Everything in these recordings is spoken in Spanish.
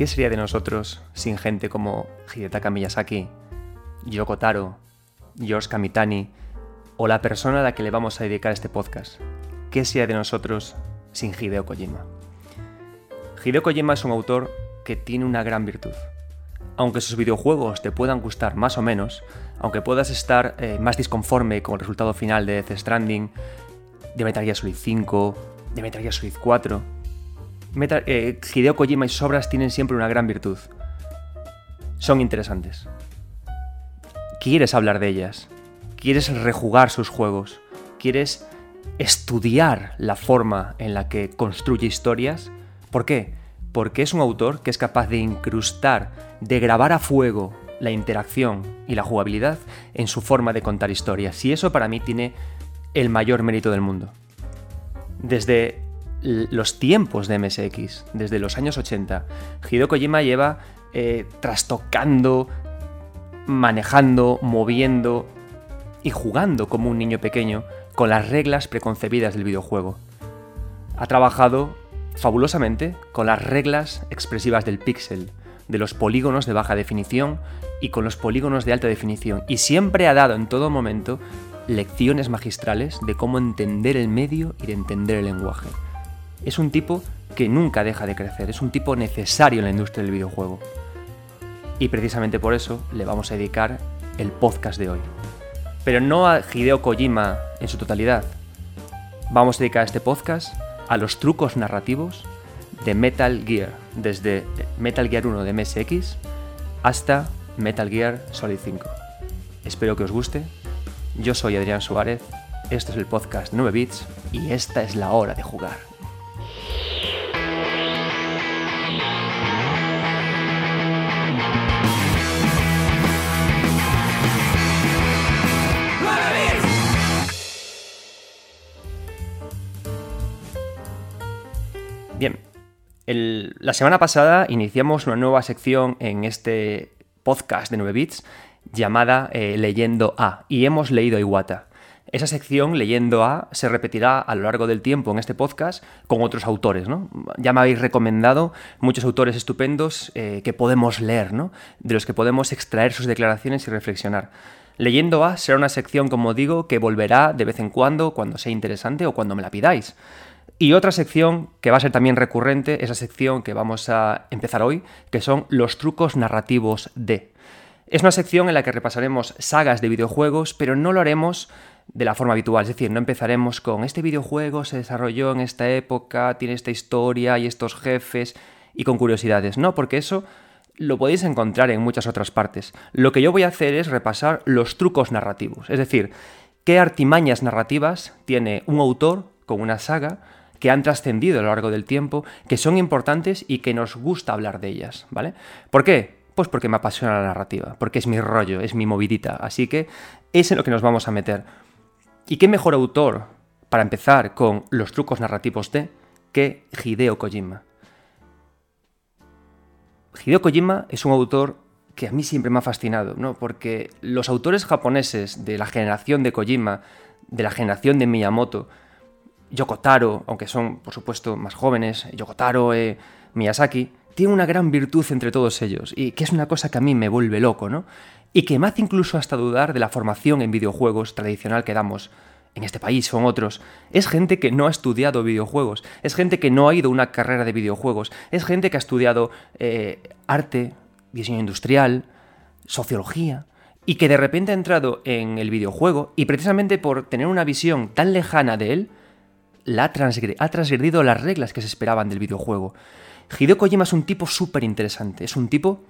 ¿Qué sería de nosotros sin gente como Hidetaka Miyazaki, Yoko Taro, George Kamitani o la persona a la que le vamos a dedicar este podcast? ¿Qué sería de nosotros sin Hideo Kojima? Hideo Kojima es un autor que tiene una gran virtud. Aunque sus videojuegos te puedan gustar más o menos, aunque puedas estar eh, más disconforme con el resultado final de Death Stranding, de Metal Gear Solid 5, de Metal Gear Solid 4, eh, Hideo Kojima y sus obras tienen siempre una gran virtud. Son interesantes. Quieres hablar de ellas. Quieres rejugar sus juegos. Quieres estudiar la forma en la que construye historias. ¿Por qué? Porque es un autor que es capaz de incrustar, de grabar a fuego la interacción y la jugabilidad en su forma de contar historias. Y eso para mí tiene el mayor mérito del mundo. Desde los tiempos de MSX, desde los años 80, Hideo Kojima lleva eh, trastocando, manejando, moviendo y jugando como un niño pequeño con las reglas preconcebidas del videojuego. Ha trabajado fabulosamente con las reglas expresivas del pixel, de los polígonos de baja definición y con los polígonos de alta definición, y siempre ha dado en todo momento lecciones magistrales de cómo entender el medio y de entender el lenguaje. Es un tipo que nunca deja de crecer, es un tipo necesario en la industria del videojuego. Y precisamente por eso le vamos a dedicar el podcast de hoy. Pero no a Hideo Kojima en su totalidad. Vamos a dedicar este podcast a los trucos narrativos de Metal Gear, desde Metal Gear 1 de MSX hasta Metal Gear Solid 5. Espero que os guste. Yo soy Adrián Suárez, esto es el podcast 9 bits y esta es la hora de jugar. Bien, la semana pasada iniciamos una nueva sección en este podcast de 9 bits llamada eh, Leyendo A y hemos leído a Iwata. Esa sección, Leyendo A, se repetirá a lo largo del tiempo en este podcast con otros autores. Ya me habéis recomendado muchos autores estupendos eh, que podemos leer, ¿no? de los que podemos extraer sus declaraciones y reflexionar. Leyendo A será una sección, como digo, que volverá de vez en cuando, cuando sea interesante o cuando me la pidáis. Y otra sección que va a ser también recurrente, esa sección que vamos a empezar hoy, que son los trucos narrativos de. Es una sección en la que repasaremos sagas de videojuegos, pero no lo haremos de la forma habitual, es decir, no empezaremos con este videojuego se desarrolló en esta época, tiene esta historia y estos jefes y con curiosidades, no, porque eso lo podéis encontrar en muchas otras partes. Lo que yo voy a hacer es repasar los trucos narrativos, es decir, qué artimañas narrativas tiene un autor con una saga que han trascendido a lo largo del tiempo, que son importantes y que nos gusta hablar de ellas, ¿vale? ¿Por qué? Pues porque me apasiona la narrativa, porque es mi rollo, es mi movidita, así que es en lo que nos vamos a meter. ¿Y qué mejor autor para empezar con los trucos narrativos de que Hideo Kojima? Hideo Kojima es un autor que a mí siempre me ha fascinado, ¿no? Porque los autores japoneses de la generación de Kojima, de la generación de Miyamoto, Yokotaro, aunque son por supuesto más jóvenes, Yokotaro, eh, Miyazaki, tiene una gran virtud entre todos ellos, y que es una cosa que a mí me vuelve loco, ¿no? Y que me hace incluso hasta dudar de la formación en videojuegos tradicional que damos en este país o en otros. Es gente que no ha estudiado videojuegos, es gente que no ha ido a una carrera de videojuegos, es gente que ha estudiado eh, arte, diseño industrial, sociología, y que de repente ha entrado en el videojuego y precisamente por tener una visión tan lejana de él, ha, transgredido las reglas que se esperaban del videojuego. Hideo Kojima es un tipo súper interesante, es un tipo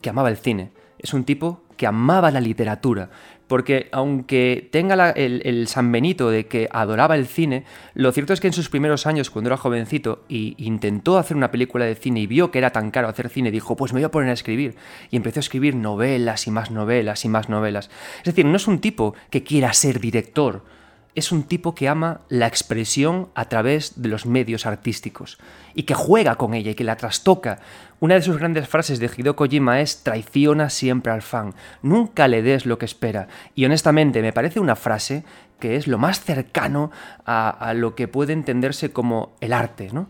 que amaba el cine, es un tipo que amaba la literatura, porque aunque tenga el, el, San Benito de que adoraba el cine, lo cierto es que en sus primeros años, cuando era jovencito y intentó hacer una película de cine y vio que era tan caro hacer cine, dijo, pues me voy a poner a escribir. Y empezó a escribir novelas y más novelas y más novelas. Es decir, no es un tipo que quiera ser director, es un tipo que ama la expresión a través de los medios artísticos y que juega con ella y que la trastoca. Una de sus grandes frases de Hideo Kojima es traiciona siempre al fan, nunca le des lo que espera. Y honestamente me parece una frase que es lo más cercano a, lo que puede entenderse como el arte, ¿no?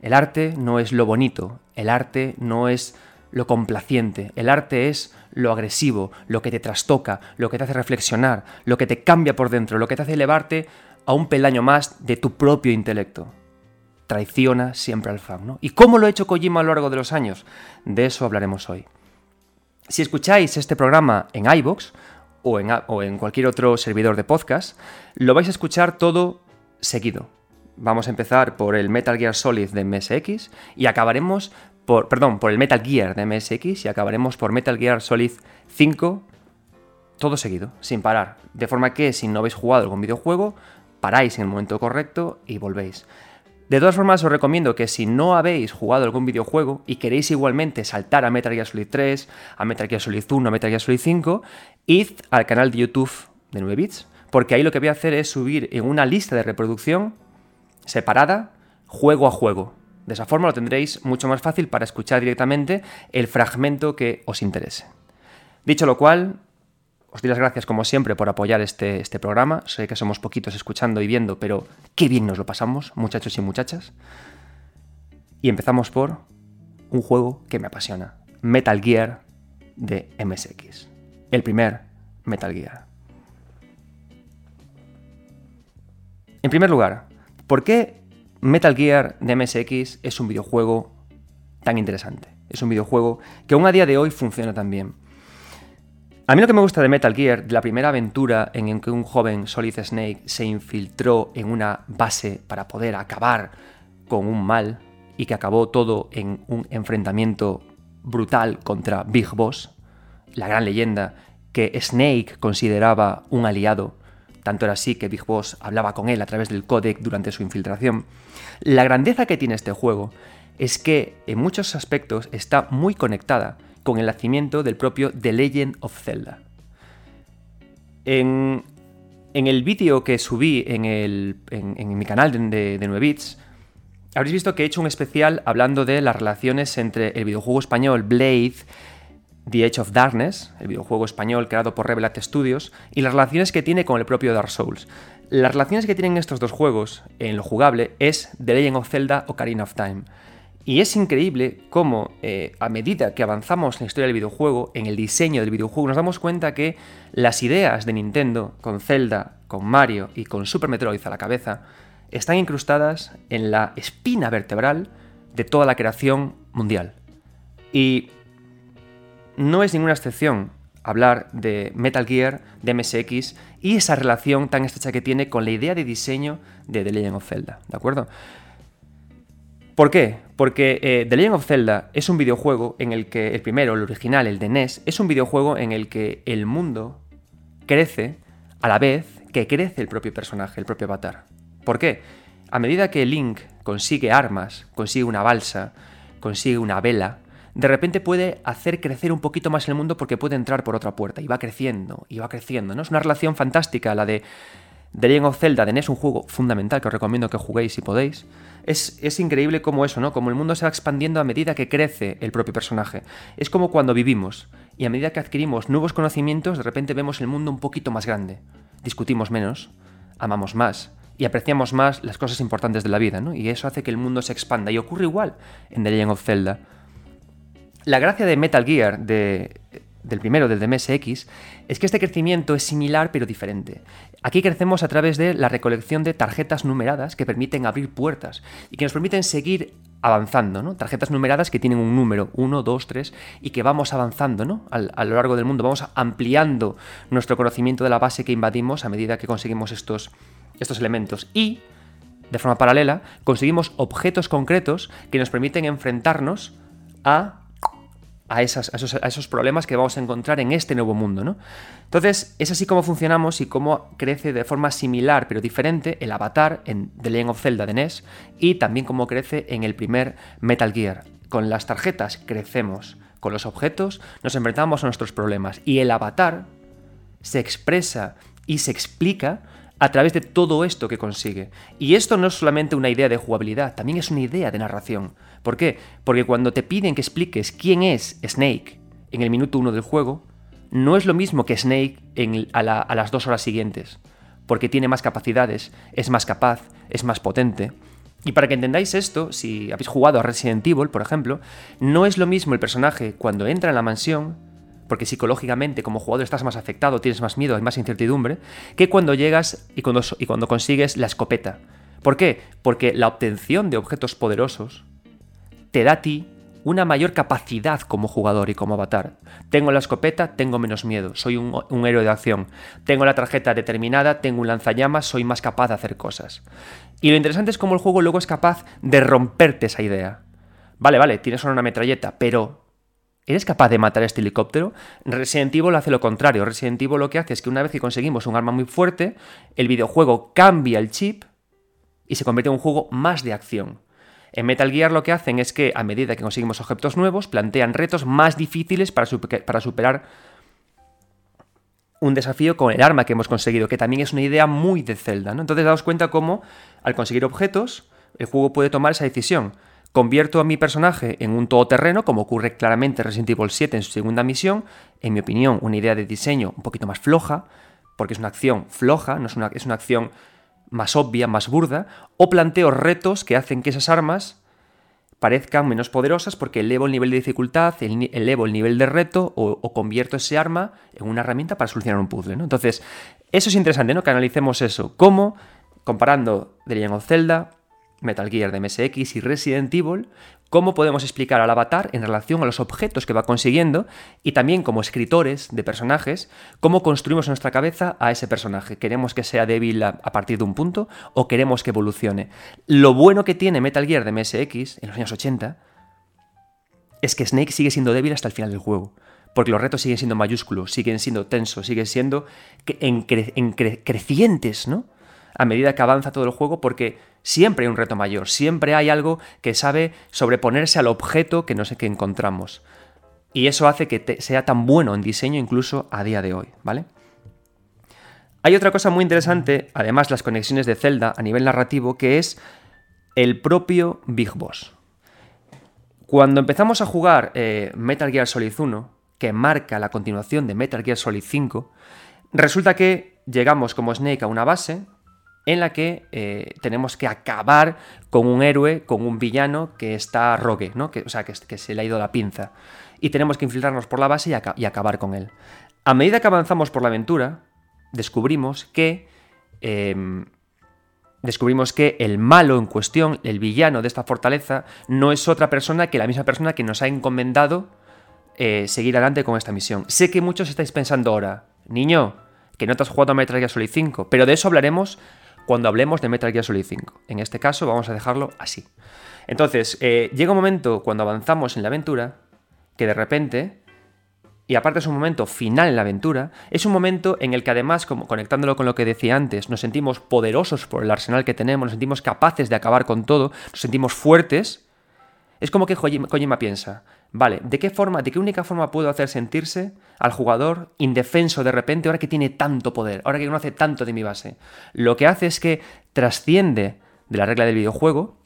El arte no es lo bonito, el arte no es lo complaciente, el arte es lo agresivo, lo que te trastoca, lo que te hace reflexionar, lo que te cambia por dentro, lo que te hace elevarte a un peldaño más de tu propio intelecto. Traiciona siempre al fan, ¿no? ¿Y cómo lo ha hecho Kojima a lo largo de los años? De eso hablaremos hoy. Si escucháis este programa en iVoox o en, o en cualquier otro servidor de podcast, lo vais a escuchar todo seguido. Vamos a empezar por el Metal Gear Solid de MSX y acabaremos perdón, por el Metal Gear de MSX y acabaremos por Metal Gear Solid 5 todo seguido, sin parar. De forma que si no habéis jugado algún videojuego, paráis en el momento correcto y volvéis. De todas formas, os recomiendo que si no habéis jugado algún videojuego y queréis igualmente saltar a Metal Gear Solid 3, a Metal Gear Solid 1, a Metal Gear Solid 5, id al canal de YouTube de 9 bits, porque ahí lo que voy a hacer es subir en una lista de reproducción separada, juego a juego. De esa forma lo tendréis mucho más fácil para escuchar directamente el fragmento que os interese. Dicho lo cual, os doy las gracias como siempre por apoyar este, este programa. Sé que somos poquitos escuchando y viendo, pero qué bien nos lo pasamos, muchachos y muchachas. Y empezamos por un juego que me apasiona. Metal Gear de MSX. El primer Metal Gear. En primer lugar, ¿por qué Metal Gear de MSX es un videojuego tan interesante? Es un videojuego que aún a día de hoy funciona tan bien. A mí lo que me gusta de Metal Gear, de la primera aventura en que un joven Solid Snake se infiltró en una base para poder acabar con un mal y que acabó todo en un enfrentamiento brutal contra Big Boss, la gran leyenda que Snake consideraba un aliado tanto era así que Big Boss hablaba con él a través del codec durante su infiltración. La grandeza que tiene este juego es que en muchos aspectos está muy conectada con el nacimiento del propio The Legend of Zelda. En, el vídeo que subí en, mi canal de, de 9 bits, habréis visto que he hecho un especial hablando de las relaciones entre el videojuego español Blade The Age of Darkness, el videojuego español creado por Revelat Studios, y las relaciones que tiene con el propio Dark Souls. Las relaciones que tienen estos dos juegos en lo jugable es The Legend of Zelda o Ocarina of Time. Y es increíble cómo, eh, a medida que avanzamos en la historia del videojuego, en el diseño del videojuego, nos damos cuenta que las ideas de Nintendo, con Zelda, con Mario y con Super Metroid a la cabeza, están incrustadas en la espina vertebral de toda la creación mundial. Y no es ninguna excepción hablar de Metal Gear, de MSX y esa relación tan estrecha que tiene con la idea de diseño de The Legend of Zelda, ¿de acuerdo? ¿Por qué? Porque eh, The Legend of Zelda es un videojuego en el que, el primero, el original, el de NES, es un videojuego en el que el mundo crece a la vez que crece el propio personaje, el propio avatar. ¿Por qué? A medida que Link consigue armas, consigue una balsa, consigue una vela, de repente puede hacer crecer un poquito más el mundo porque puede entrar por otra puerta y va creciendo y va creciendo, ¿no? Es una relación fantástica la de The Legend of Zelda de NES, un juego fundamental que os recomiendo que juguéis si podéis. Es, es, increíble como eso, ¿no? Como el mundo se va expandiendo a medida que crece el propio personaje. Es como cuando vivimos y a medida que adquirimos nuevos conocimientos, de repente vemos el mundo un poquito más grande. Discutimos menos, amamos más y apreciamos más las cosas importantes de la vida, ¿no? Y eso hace que el mundo se expanda. Y ocurre igual en The Legend of Zelda. La gracia de Metal Gear, del primero, del de MSX, es que este crecimiento es similar pero diferente. Aquí crecemos a través de la recolección de tarjetas numeradas que permiten abrir puertas y que nos permiten seguir avanzando, ¿no? Tarjetas numeradas que tienen un número, 1, 2, 3, y que vamos avanzando, ¿no? A, lo largo del mundo, vamos ampliando nuestro conocimiento de la base que invadimos a medida que conseguimos estos, estos elementos. Y, de forma paralela, conseguimos objetos concretos que nos permiten enfrentarnos a a, esos, problemas que vamos a encontrar en este nuevo mundo. ¿no? Entonces, es así como funcionamos y cómo crece de forma similar pero diferente el avatar en The Legend of Zelda de NES y también cómo crece en el primer Metal Gear. Con las tarjetas crecemos, con los objetos nos enfrentamos a nuestros problemas y el avatar se expresa y se explica a través de todo esto que consigue. Y esto no es solamente una idea de jugabilidad, también es una idea de narración. ¿Por qué? Porque cuando te piden que expliques quién es Snake en el minuto uno del juego, no es lo mismo que Snake a, las dos horas siguientes, porque tiene más capacidades, es más capaz, es más potente. Y para que entendáis esto, si habéis jugado a Resident Evil, por ejemplo, no es lo mismo el personaje cuando entra en la mansión, porque psicológicamente como jugador estás más afectado, tienes más miedo, hay más incertidumbre, que cuando llegas y cuando, y cuando consigues la escopeta. ¿Por qué? Porque la obtención de objetos poderosos te da a ti una mayor capacidad como jugador y como avatar. Tengo la escopeta, tengo menos miedo, soy un, héroe de acción. Tengo la tarjeta determinada, tengo un lanzallamas, soy más capaz de hacer cosas. Y lo interesante es cómo el juego luego es capaz de romperte esa idea. Vale, vale, tienes una metralleta, pero ¿Eres capaz de matar a este helicóptero? Resident Evil hace lo contrario. Resident Evil lo que hace es que una vez que conseguimos un arma muy fuerte, el videojuego cambia el chip y se convierte en un juego más de acción. En Metal Gear lo que hacen es que a medida que conseguimos objetos nuevos, plantean retos más difíciles para, superar un desafío con el arma que hemos conseguido, que también es una idea muy de Zelda. ¿no? Entonces daos cuenta cómo al conseguir objetos, el juego puede tomar esa decisión. Convierto a mi personaje en un todoterreno, como ocurre claramente en Resident Evil 7 en su segunda misión. En mi opinión, una idea de diseño un poquito más floja, porque es una acción floja, no es una, es una acción más obvia, más burda, o planteo retos que hacen que esas armas parezcan menos poderosas porque elevo el nivel de dificultad, elevo el nivel de reto o, convierto ese arma en una herramienta para solucionar un puzzle. Entonces, eso es interesante, ¿no? Que analicemos eso. ¿Cómo, comparando The Legend of Zelda, Metal Gear de MSX y Resident Evil, cómo podemos explicar al avatar en relación a los objetos que va consiguiendo y también como escritores de personajes, cómo construimos nuestra cabeza a ese personaje. ¿Queremos que sea débil a, partir de un punto o queremos que evolucione? Lo bueno que tiene Metal Gear de MSX en los años 80 es que Snake sigue siendo débil hasta el final del juego. Porque los retos siguen siendo mayúsculos, siguen siendo tensos, siguen siendo en, crecientes, ¿no? A medida que avanza todo el juego, porque Siempre hay un reto mayor, siempre hay algo que sabe sobreponerse al objeto que no sé qué encontramos. Y eso hace que sea tan bueno en diseño incluso a día de hoy, ¿vale? Hay otra cosa muy interesante, además las conexiones de Zelda a nivel narrativo, que es el propio Big Boss. Cuando empezamos a jugar eh, Metal Gear Solid 1, que marca la continuación de Metal Gear Solid 5, resulta que llegamos como Snake a una base, en la que eh, tenemos que acabar con un héroe, con un villano que está rogue, ¿no? que, o sea, que, se le ha ido la pinza. Y tenemos que infiltrarnos por la base y, acabar con él. A medida que avanzamos por la aventura, descubrimos que. Em, descubrimos que el malo en cuestión, el villano de esta fortaleza, no es otra persona que la misma persona que nos ha encomendado eh, seguir adelante con esta misión. Sé que muchos estáis pensando ahora, niño, que no te has jugado a Metal Gear Solid 5, pero de eso hablaremos cuando hablemos de Metal Gear Solid 5. En este caso vamos a dejarlo así. Entonces, eh, llega un momento cuando avanzamos en la aventura que de repente, y aparte es un momento final en la aventura, es un momento en el que además, como conectándolo con lo que decía antes, nos sentimos poderosos por el arsenal que tenemos, nos sentimos capaces de acabar con todo, nos sentimos fuertes. Es como que Kojima piensa, Vale, ¿de qué forma, de qué única forma puedo hacer sentirse al jugador indefenso de repente ahora que tiene tanto poder, ahora que conoce tanto de mi base? Lo que hace es que trasciende de la regla del videojuego,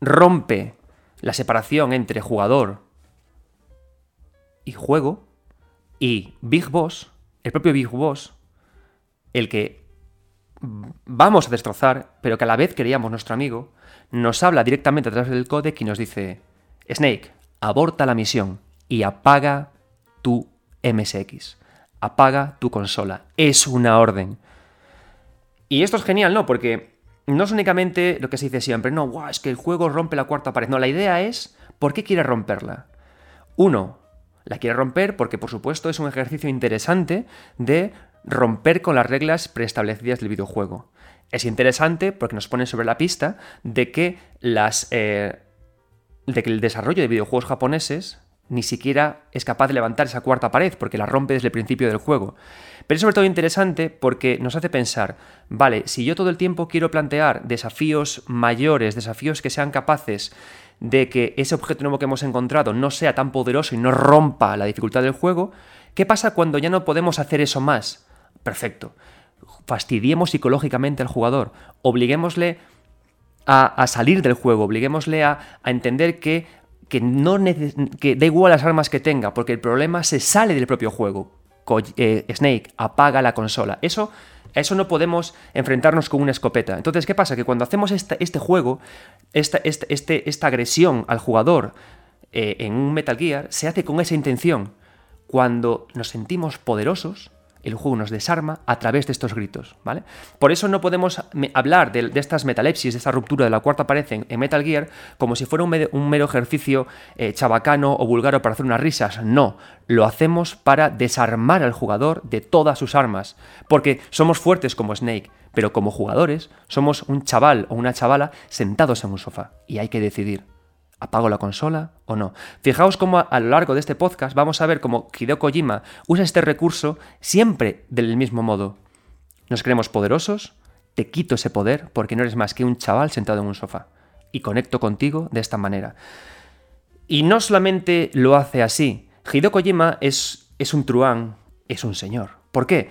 rompe la separación entre jugador y juego, y Big Boss, el propio Big Boss, el que vamos a destrozar, pero que a la vez queríamos nuestro amigo, nos habla directamente a través del codec y nos dice, Snake, aborta la misión y apaga tu MSX. Apaga tu consola. Es una orden. Y esto es genial, ¿no? Porque no es únicamente lo que se dice siempre, no, guau, es que el juego rompe la cuarta pared. No, la idea es, ¿por qué quiere romperla? Uno, la quiere romper porque, por supuesto, es un ejercicio interesante de romper con las reglas preestablecidas del videojuego. Es interesante porque nos pone sobre la pista de que las eh, de que el desarrollo de videojuegos japoneses ni siquiera es capaz de levantar esa cuarta pared, porque la rompe desde el principio del juego. Pero es sobre todo interesante porque nos hace pensar, vale, si yo todo el tiempo quiero plantear desafíos mayores, desafíos que sean capaces de que ese objeto nuevo que hemos encontrado no sea tan poderoso y no rompa la dificultad del juego, ¿qué pasa cuando ya no podemos hacer eso más? Perfecto. Fastidiemos psicológicamente al jugador, obliguémosle a, salir del juego, obliguémosle a, entender que, que, no que da igual las armas que tenga, porque el problema se sale del propio juego. Eh, Snake apaga la consola. Eso A eso no podemos enfrentarnos con una escopeta. Entonces, ¿qué pasa? Que cuando hacemos este, juego, esta, este, este, esta agresión al jugador eh, en un Metal Gear, se hace con esa intención. Cuando nos sentimos poderosos, el juego nos desarma a través de estos gritos, ¿vale? Por eso no podemos hablar de, estas metalepsis, de esta ruptura de la cuarta pared en, Metal Gear, como si fuera un, mero ejercicio eh, chabacano o vulgaro para hacer unas risas. No, lo hacemos para desarmar al jugador de todas sus armas, porque somos fuertes como Snake, pero como jugadores somos un chaval o una chavala sentados en un sofá y hay que decidir. ¿Apago la consola o no? Fijaos cómo a lo largo de este podcast vamos a ver cómo Hideo Kojima usa este recurso siempre del mismo modo. Nos creemos poderosos, te quito ese poder porque no eres más que un chaval sentado en un sofá. Y conecto contigo de esta manera. Y no solamente lo hace así. Hideo Kojima es, es un truán, es un señor. ¿Por qué?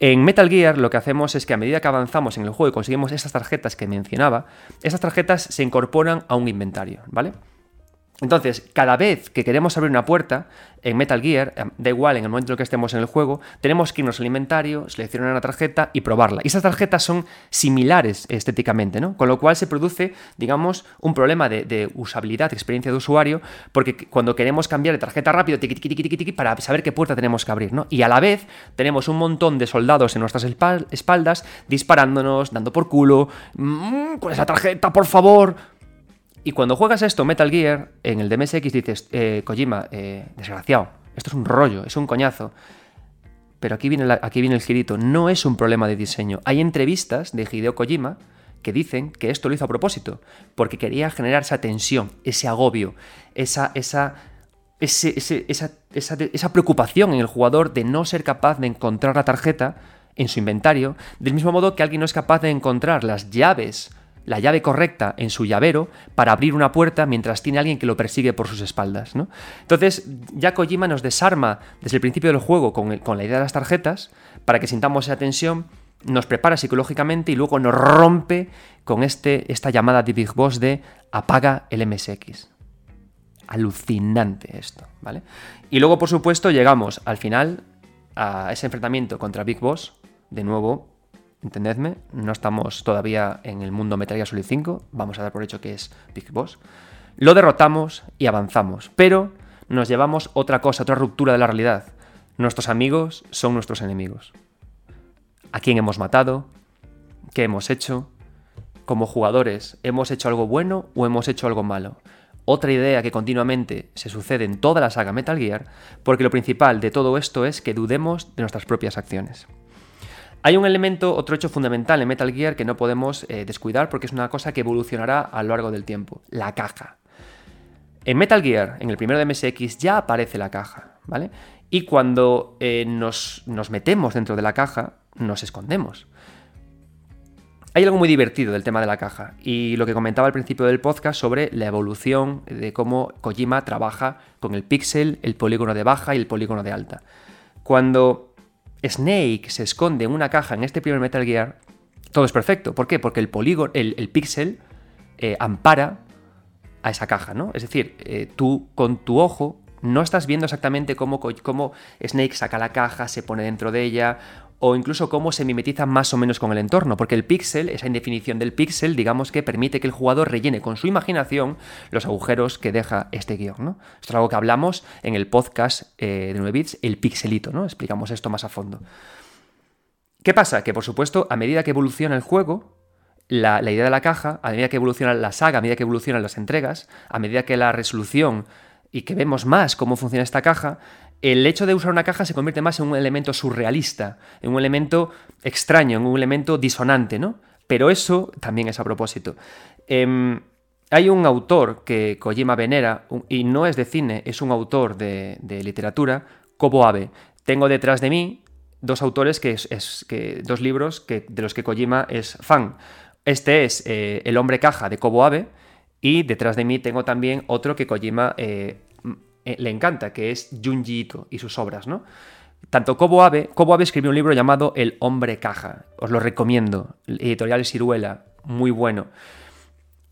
En Metal Gear lo que hacemos es que a medida que avanzamos en el juego y conseguimos estas tarjetas que mencionaba, esas tarjetas se incorporan a un inventario, ¿vale? Entonces, cada vez que queremos abrir una puerta en Metal Gear, em, da igual en el momento en el que estemos en el juego, tenemos que irnos al inventario, seleccionar una tarjeta y probarla. Y esas tarjetas son similares estéticamente, ¿no? Con lo cual se produce, digamos, un problema de, usabilidad, de experiencia de usuario, porque cuando queremos cambiar de tarjeta rápido, tiqui, tiqui, tiqui, tiqui, para saber qué puerta tenemos que abrir, ¿no? Y a la vez tenemos un montón de soldados en nuestras espaldas disparándonos, dando por culo, mm, ¿cuál es la tarjeta, por favor? Y cuando juegas esto, Metal Gear, en el DMSX dices, eh, Kojima, eh, desgraciado, esto es un rollo, es un coñazo. Pero aquí viene, aquí viene el girito, no es un problema de diseño. Hay entrevistas de Hideo Kojima que dicen que esto lo hizo a propósito, porque quería generar esa tensión, ese agobio, esa, esa, esa, esa, preocupación en el jugador de no ser capaz de encontrar la tarjeta en su inventario, del mismo modo que alguien no es capaz de encontrar las llaves la llave correcta en su llavero para abrir una puerta mientras tiene alguien que lo persigue por sus espaldas. ¿no? Entonces, ya Kojima nos desarma desde el principio del juego con, la idea de las tarjetas para que sintamos esa tensión, nos prepara psicológicamente y luego nos rompe con este, esta llamada de Big Boss de apaga el MSX. Alucinante esto, ¿vale? Y luego, por supuesto, llegamos al final a ese enfrentamiento contra Big Boss, de nuevo entendedme, no estamos todavía en el mundo Metal Gear Solid 5, vamos a dar por hecho que es Big Boss. Lo derrotamos y avanzamos, pero nos llevamos otra cosa, otra ruptura de la realidad. Nuestros amigos son nuestros enemigos. ¿A quién hemos matado? ¿Qué hemos hecho? Como jugadores, ¿hemos hecho algo bueno o hemos hecho algo malo? Otra idea que continuamente se sucede en toda la saga Metal Gear, porque lo principal de todo esto es que dudemos de nuestras propias acciones. Hay un elemento, otro hecho fundamental en Metal Gear que no podemos eh, descuidar porque es una cosa que evolucionará a lo largo del tiempo, la caja. En Metal Gear, en el primero de MSX, ya aparece la caja, ¿vale? Y cuando eh, nos, nos metemos dentro de la caja, nos escondemos. Hay algo muy divertido del tema de la caja y lo que comentaba al principio del podcast sobre la evolución de cómo Kojima trabaja con el píxel, el polígono de baja y el polígono de alta. Cuando Snake se esconde en una caja en este primer Metal Gear, todo es perfecto. ¿Por qué? Porque el polígono, el, píxel eh, ampara a esa caja, ¿no? Es decir, eh, tú con tu ojo no estás viendo exactamente cómo Snake saca la caja, se pone dentro de ella, o incluso cómo se mimetiza más o menos con el entorno, porque el píxel, esa indefinición del píxel, digamos que permite que el jugador rellene con su imaginación los agujeros que deja este guion. ¿no? Esto es algo que hablamos en el podcast eh, de 9 bits, el pixelito, ¿no? Explicamos esto más a fondo. ¿Qué pasa? Que por supuesto, a medida que evoluciona el juego, la, la idea de la caja, a medida que evoluciona la saga, a medida que evolucionan las entregas, a medida que la resolución y que vemos más cómo funciona esta caja, el hecho de usar una caja se convierte más en un elemento surrealista, en un elemento extraño, en un elemento disonante, ¿no? Pero eso también es a propósito. Em, hay un autor que Kojima venera, y no es de cine, es un autor de, literatura, Kobo Abe. Tengo detrás de mí dos autores, que es, que, dos libros que, de los que Kojima es fan. Este es eh, El hombre caja de Kobo Abe, y detrás de mí tengo también otro que Kojima eh, eh, le encanta, que es Junji Ito y sus obras, ¿no? Tanto Kobo Abe, Kobo Abe escribió un libro llamado El hombre caja, os lo recomiendo, editorial Siruela, muy bueno.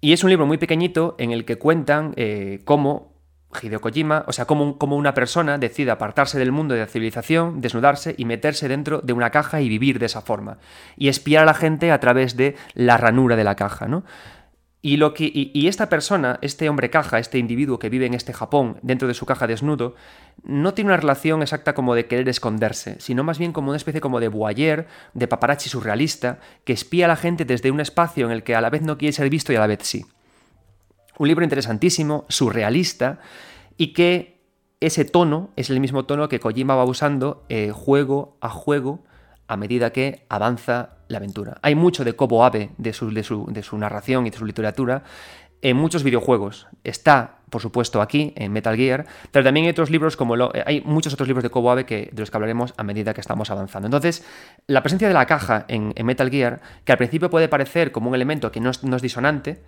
Y es un libro muy pequeñito en el que cuentan eh, cómo Hideo Kojima, o sea, como una persona decide apartarse del mundo de la civilización, desnudarse y meterse dentro de una caja y vivir de esa forma. Y espiar a la gente a través de la ranura de la caja, ¿no? Y, lo que, y, esta persona, este hombre caja, este individuo que vive en este Japón, dentro de su caja desnudo, no tiene una relación exacta como de querer esconderse, sino más bien como una especie como de voyeur, de paparazzi surrealista, que espía a la gente desde un espacio en el que a la vez no quiere ser visto y a la vez sí. Un libro interesantísimo, surrealista, y que ese tono es el mismo tono que Kojima va usando eh, juego a juego a medida que avanza la aventura. Hay mucho de Kobo Abe, de su, de su, narración y de su literatura, en muchos videojuegos. Está, por supuesto, aquí, en Metal Gear, pero también hay otros libros como lo, hay muchos otros libros de Kobo Abe que, de los que hablaremos a medida que estamos avanzando. Entonces, la presencia de la caja en, Metal Gear, que al principio puede parecer como un elemento que no es disonante,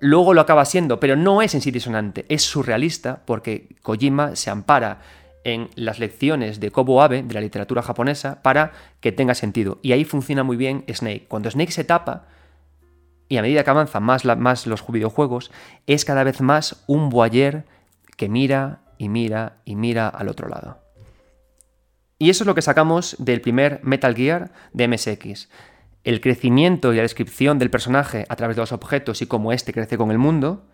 luego lo acaba siendo, pero no es en sí disonante, es surrealista porque Kojima se ampara en las lecciones de Kobo Abe, de la literatura japonesa, para que tenga sentido. Y ahí funciona muy bien Snake. Cuando Snake se tapa, y a medida que avanzan más, más los videojuegos, es cada vez más un voyeur que mira y mira y mira al otro lado. Y eso es lo que sacamos del primer Metal Gear de MSX. El crecimiento y la descripción del personaje a través de los objetos y cómo éste crece con el mundo,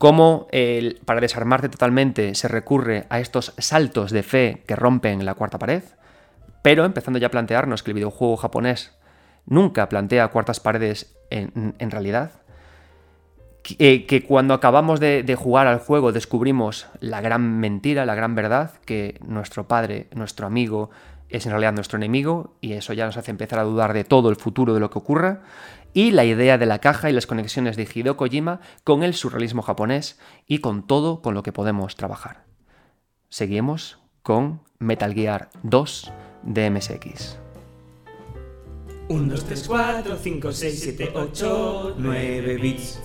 cómo para desarmarte totalmente se recurre a estos saltos de fe que rompen la cuarta pared, pero empezando ya a plantearnos que el videojuego japonés nunca plantea cuartas paredes en, realidad, que, eh, cuando acabamos de, jugar al juego descubrimos la gran mentira, la gran verdad, que nuestro padre, nuestro amigo, es en realidad nuestro enemigo, y eso ya nos hace empezar a dudar de todo el futuro de lo que ocurra, y la idea de la caja y las conexiones de Hideo Kojima con el surrealismo japonés y con todo con lo que podemos trabajar. Seguimos con Metal Gear 2 de MSX. 1, 2, 3, 4, 5, 6, 7, 8, 9 bits.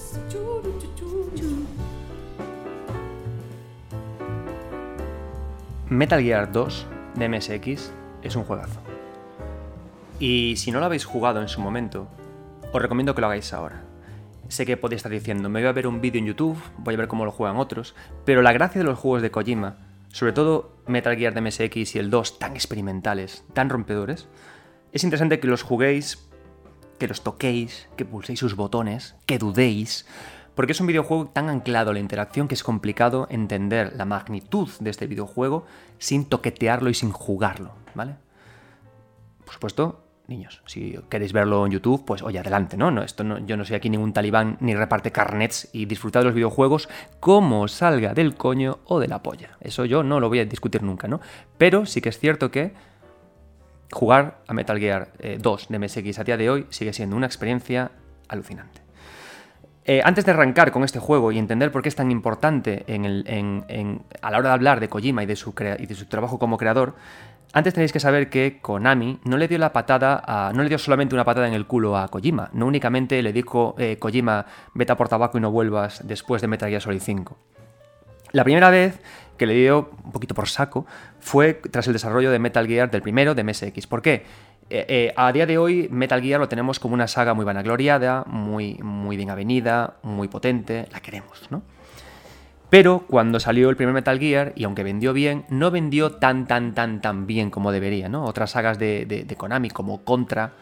Metal Gear 2 de MSX es un juegazo. Y si no lo habéis jugado en su momento, os recomiendo que lo hagáis ahora. Sé que podéis estar diciendo, me voy a ver un vídeo en YouTube, voy a ver cómo lo juegan otros, pero la gracia de los juegos de Kojima, sobre todo Metal Gear de MSX y el 2, tan experimentales, tan rompedores, es interesante que los juguéis, que los toquéis, que pulséis sus botones, que dudéis, porque es un videojuego tan anclado a la interacción que es complicado entender la magnitud de este videojuego sin toquetearlo y sin jugarlo, ¿vale? Por supuesto, niños, si queréis verlo en YouTube, pues oye, adelante, ¿no? no, esto yo no soy aquí ningún talibán ni reparte carnets y disfrutad de los videojuegos como salga del coño o de la polla. Eso yo no lo voy a discutir nunca, ¿no? Pero sí que es cierto que jugar a Metal Gear 2 eh, de MSX a día de hoy sigue siendo una experiencia alucinante. Eh, antes de arrancar con este juego y entender por qué es tan importante a la hora de hablar de Kojima y de su trabajo como creador, antes tenéis que saber que Konami no le dio la patada a, no le dio solamente una patada en el culo a Kojima, no únicamente le dijo eh, Kojima vete a por tabaco y no vuelvas después de Metal Gear Solid 5. La primera vez que le dio un poquito por saco fue tras el desarrollo de Metal Gear del primero de MSX. ¿Por qué? Eh, eh, a día de hoy Metal Gear lo tenemos como una saga muy vanagloriada, muy, muy bien avenida, muy potente, la queremos, ¿no? Pero cuando salió el primer Metal Gear, y aunque vendió bien, no vendió tan, tan, tan, tan bien como debería, ¿no? Otras sagas de, Konami, como Contra,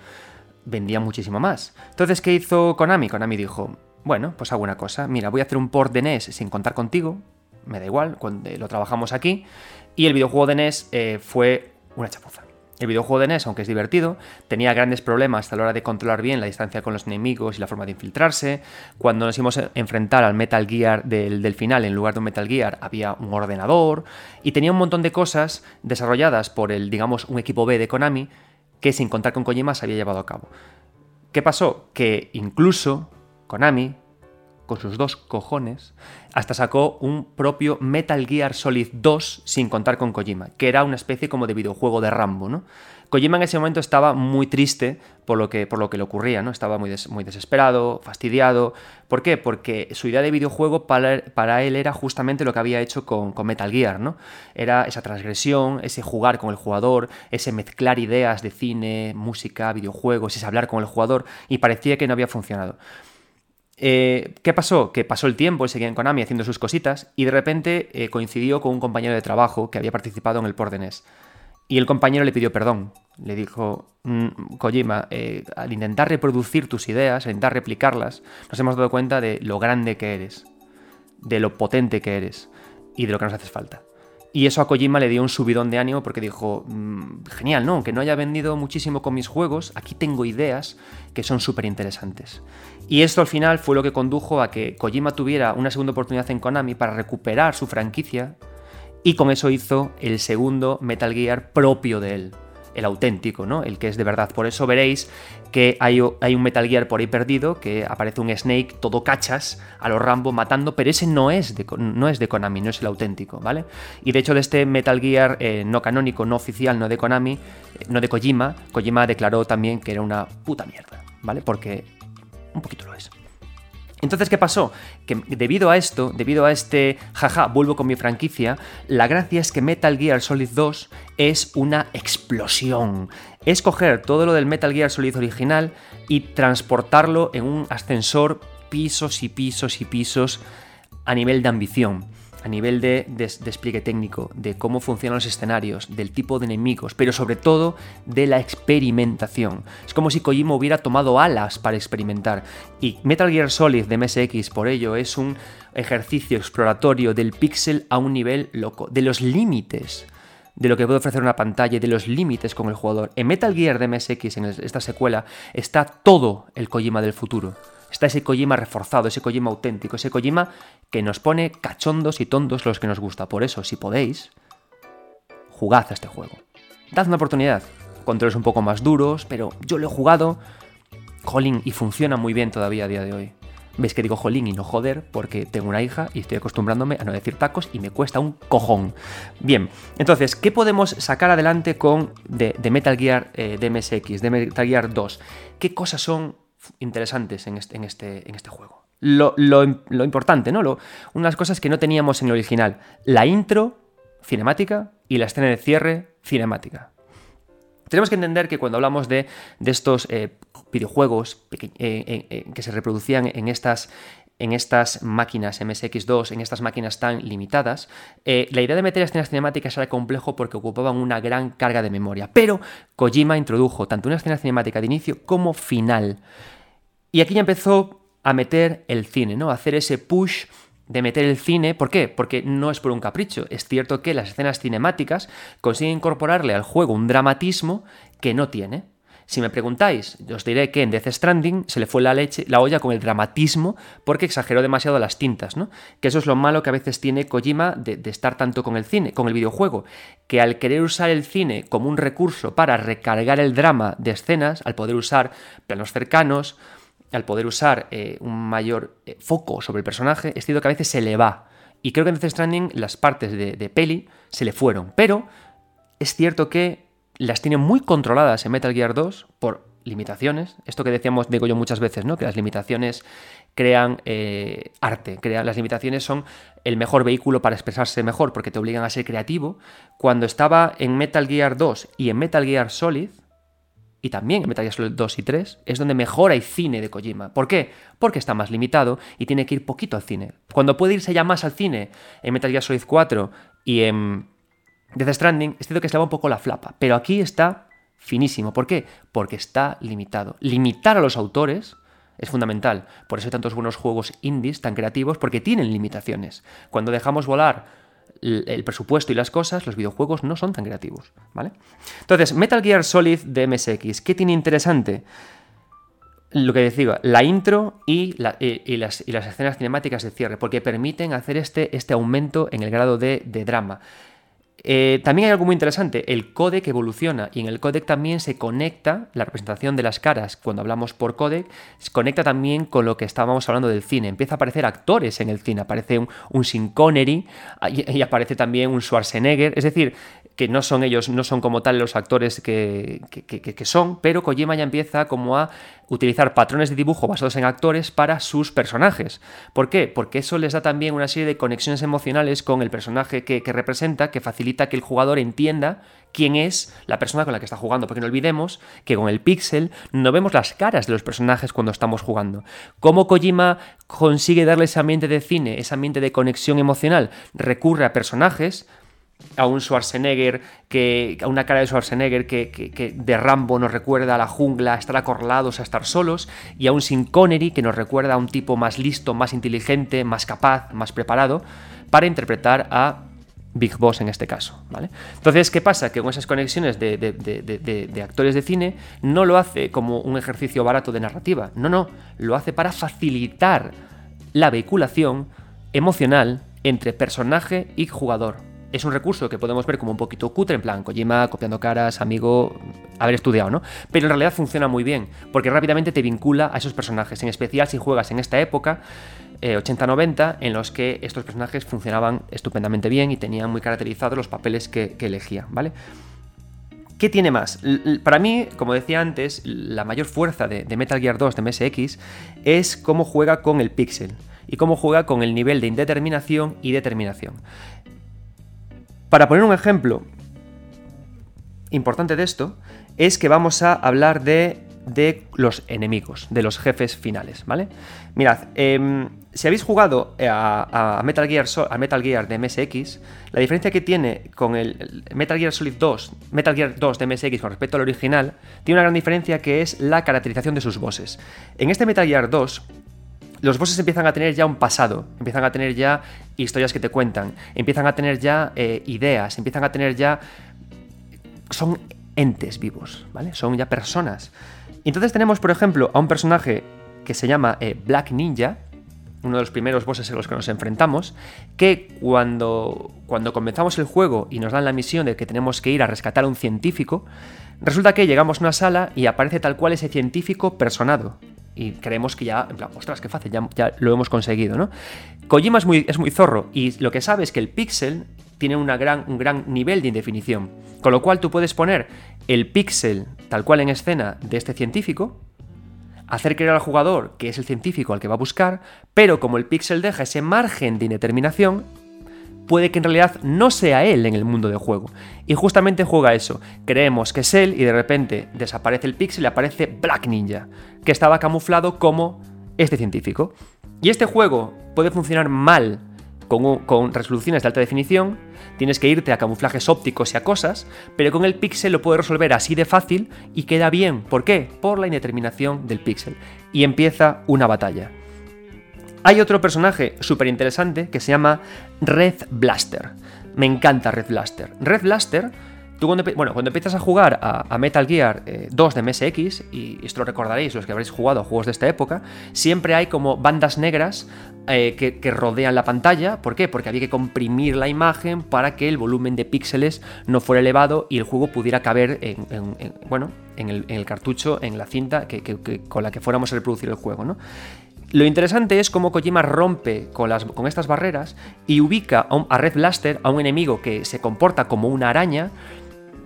vendían muchísimo más. Entonces, ¿qué hizo Konami? Konami dijo, bueno, pues hago una cosa, mira, voy a hacer un port de NES sin contar contigo, me da igual, cuando lo trabajamos aquí, y el videojuego de NES eh, fue una chapuza. El videojuego de NES, aunque es divertido, tenía grandes problemas a la hora de controlar bien la distancia con los enemigos y la forma de infiltrarse. Cuando nos íbamos a enfrentar al Metal Gear del, final, en lugar de un Metal Gear, había un ordenador. Y tenía un montón de cosas desarrolladas por el, digamos, un equipo B de Konami que sin contar con Kojima se había llevado a cabo. ¿Qué pasó? Que incluso Konami con sus dos cojones, hasta sacó un propio Metal Gear Solid 2 sin contar con Kojima, que era una especie como de videojuego de Rambo, ¿no? Kojima en ese momento estaba muy triste por lo que, por lo que le ocurría, ¿no? Estaba muy, muy desesperado, fastidiado. ¿Por qué? Porque su idea de videojuego para, él era justamente lo que había hecho con, con, Metal Gear, ¿no? Era esa transgresión, ese jugar con el jugador, ese mezclar ideas de cine, música, videojuegos, ese hablar con el jugador, y parecía que no había funcionado. Eh, ¿Qué pasó? Que pasó el tiempo, él seguía en Konami haciendo sus cositas y de repente eh, coincidió con un compañero de trabajo que había participado en el port Y el compañero le pidió perdón. Le dijo, mm, Kojima, eh, al intentar reproducir tus ideas, al intentar replicarlas, nos hemos dado cuenta de lo grande que eres, de lo potente que eres y de lo que nos hace falta. Y eso a Kojima le dio un subidón de ánimo porque dijo, mm, genial, ¿no? Aunque no haya vendido muchísimo con mis juegos, aquí tengo ideas que son súper interesantes. Y esto al final fue lo que condujo a que Kojima tuviera una segunda oportunidad en Konami para recuperar su franquicia y con eso hizo el segundo Metal Gear propio de él el auténtico, ¿no? El que es de verdad. Por eso veréis que hay, un Metal Gear por ahí perdido, que aparece un Snake todo cachas a los Rambo matando, pero ese no es de, no es de Konami, no es el auténtico, ¿vale? Y de hecho de este Metal Gear eh, no canónico, no oficial, no de Konami, eh, no de Kojima, Kojima declaró también que era una puta mierda, ¿vale? Porque un poquito lo es. Entonces, ¿qué pasó? Que debido a esto, debido a este jaja, vuelvo con mi franquicia, la gracia es que Metal Gear Solid 2 es una explosión. Es coger todo lo del Metal Gear Solid original y transportarlo en un ascensor pisos y pisos y pisos a nivel de ambición a nivel de, despliegue técnico, de cómo funcionan los escenarios, del tipo de enemigos, pero sobre todo de la experimentación. Es como si Kojima hubiera tomado alas para experimentar. Y Metal Gear Solid de MSX, por ello, es un ejercicio exploratorio del pixel a un nivel loco, de los límites de lo que puede ofrecer una pantalla y de los límites con el jugador. En Metal Gear de MSX, en esta secuela, está todo el Kojima del futuro está ese Kojima reforzado, ese Kojima auténtico, ese Kojima que nos pone cachondos y tontos los que nos gusta. Por eso, si podéis, jugad a este juego. Dad una oportunidad. Controles un poco más duros, pero yo lo he jugado, jolín, y funciona muy bien todavía a día de hoy. Veis que digo jolín y no joder porque tengo una hija y estoy acostumbrándome a no decir tacos y me cuesta un cojón. Bien, entonces, ¿qué podemos sacar adelante con de, Metal Gear eh, de MSX, de Metal Gear 2? ¿Qué cosas son interesantes en este, en este, en este juego. Lo, importante, ¿no? Lo, una de las cosas que no teníamos en el original. La intro cinemática y la escena de cierre cinemática. Tenemos que entender que cuando hablamos de, estos eh, videojuegos eh, eh, que se reproducían en estas, en estas máquinas MSX2, en estas máquinas tan limitadas, la idea de meter escenas cinemáticas era complejo porque ocupaban una gran carga de memoria. Pero Kojima introdujo tanto una escena cinemática de inicio como final. Y aquí ya empezó a meter el cine, ¿no? A hacer ese push de meter el cine. ¿Por qué? Porque no es por un capricho. Es cierto que las escenas cinemáticas consiguen incorporarle al juego un dramatismo que no tiene. Si me preguntáis, os diré que en Death Stranding se le fue la, leche, la olla con el dramatismo porque exageró demasiado las tintas, ¿no? Que eso es lo malo que a veces tiene Kojima de, de, estar tanto con el cine, con el videojuego, que al querer usar el cine como un recurso para recargar el drama de escenas, al poder usar planos cercanos, al poder usar eh, un mayor eh, foco sobre el personaje, es cierto que a veces se le va. Y creo que en Death Stranding las partes de, peli se le fueron. Pero es cierto que las tiene muy controladas en Metal Gear 2 por limitaciones. Esto que decíamos, digo yo muchas veces, ¿no? Que las limitaciones crean eh, arte. Crean, las limitaciones son el mejor vehículo para expresarse mejor porque te obligan a ser creativo. Cuando estaba en Metal Gear 2 y en Metal Gear Solid, y también en Metal Gear Solid 2 y 3 es donde mejor hay cine de Kojima. ¿Por qué? Porque está más limitado y tiene que ir poquito al cine. Cuando puede irse ya más al cine en Metal Gear Solid 4 y en Death Stranding, es cierto que se le va un poco la flapa, pero aquí está finísimo. ¿Por qué? Porque está limitado. Limitar a los autores es fundamental. Por eso hay tantos buenos juegos indies tan creativos, porque tienen limitaciones. Cuando dejamos volar el presupuesto y las cosas, los videojuegos no son tan creativos, ¿vale? Entonces, Metal Gear Solid de MSX, ¿qué tiene interesante? Lo que decía, la intro y, las, escenas cinemáticas de cierre, porque permiten hacer este, este aumento en el grado de drama. Eh, también hay algo muy interesante, el codec evoluciona y en el codec también se conecta la representación de las caras, cuando hablamos por codec, se conecta también con lo que estábamos hablando del cine. Empieza a aparecer actores en el cine, aparece un, un Sin Connery y, aparece también un Schwarzenegger, es decir, que no son ellos, no son como tal los actores que, que, son, pero Kojima ya empieza como a utilizar patrones de dibujo basados en actores para sus personajes. ¿Por qué? Porque eso les da también una serie de conexiones emocionales con el personaje que, representa que facilita que el jugador entienda quién es la persona con la que está jugando, porque no olvidemos que con el pixel no vemos las caras de los personajes cuando estamos jugando. ¿Cómo Kojima consigue darle ese ambiente de cine, ese ambiente de conexión emocional? Recurre a personajes a un Schwarzenegger, que, a una cara de Schwarzenegger que, de Rambo nos recuerda a la jungla, a estar acorralados, a estar solos, y a un Sin Connery que nos recuerda a un tipo más listo, más inteligente, más capaz, más preparado, para interpretar a Big Boss en este caso. ¿vale? Entonces, ¿qué pasa? Que con esas conexiones de, de, actores de cine no lo hace como un ejercicio barato de narrativa, no, no, lo hace para facilitar la vehiculación emocional entre personaje y jugador es un recurso que podemos ver como un poquito cutre, en plan, Kojima copiando caras, amigo, haber estudiado, ¿no? Pero en realidad funciona muy bien, porque rápidamente te vincula a esos personajes, en especial si juegas en esta época, 80-90, eh, en los que estos personajes funcionaban estupendamente bien y tenían muy caracterizados los papeles que, elegía, ¿vale? ¿Qué tiene más? Para mí, como decía antes, la mayor fuerza de, de, Metal Gear 2 de MSX es cómo juega con el pixel y cómo juega con el nivel de indeterminación y determinación. Para poner un ejemplo importante de esto, es que vamos a hablar de, los enemigos, de los jefes finales, ¿vale? Mirad, em, si habéis jugado a, Metal Gear, a Metal Gear de MSX, la diferencia que tiene con el Metal Gear Solid 2, Metal Gear 2 de MSX con respecto al original, tiene una gran diferencia que es la caracterización de sus bosses. En este Metal Gear 2 los bosses empiezan a tener ya un pasado, empiezan a tener ya historias que te cuentan, empiezan a tener ya eh, ideas, empiezan a tener ya... Son entes vivos, ¿vale? Son ya personas. Entonces tenemos, por ejemplo, a un personaje que se llama eh, Black Ninja, uno de los primeros bosses en los que nos enfrentamos, que cuando, cuando comenzamos el juego y nos dan la misión de que tenemos que ir a rescatar a un científico, resulta que llegamos a una sala y aparece tal cual ese científico personado y creemos que ya, en plan, ostras, qué fácil, ya, lo hemos conseguido, ¿no? Kojima es muy, es muy zorro y lo que sabe es que el pixel tiene gran, un gran nivel de indefinición, con lo cual tú puedes poner el pixel tal cual en escena de este científico, hacer creer al jugador que es el científico al que va a buscar, pero como el pixel deja ese margen de indeterminación, puede que en realidad no sea él en el mundo del juego. Y justamente juega eso. Creemos que es él y de repente desaparece el pixel y aparece Black Ninja, que estaba camuflado como este científico. Y este juego puede funcionar mal con, con, resoluciones de alta definición, tienes que irte a camuflajes ópticos y a cosas, pero con el pixel lo puedes resolver así de fácil y queda bien. ¿Por qué? Por la indeterminación del pixel. Y empieza una batalla. Hay otro personaje súper interesante que se llama Red Blaster. Me encanta Red Blaster. Red Blaster, tú cuando, bueno, cuando empiezas a jugar a, Metal Gear 2 eh, de MSX, y esto lo recordaréis los que habréis jugado a juegos de esta época, siempre hay como bandas negras eh, que, rodean la pantalla. ¿Por qué? Porque había que comprimir la imagen para que el volumen de píxeles no fuera elevado y el juego pudiera caber en, bueno, en el, cartucho, en la cinta con la que fuéramos a reproducir el juego. ¿no? Lo interesante es cómo Kojima rompe con, estas barreras y ubica a, Red Blaster, a un enemigo que se comporta como una araña.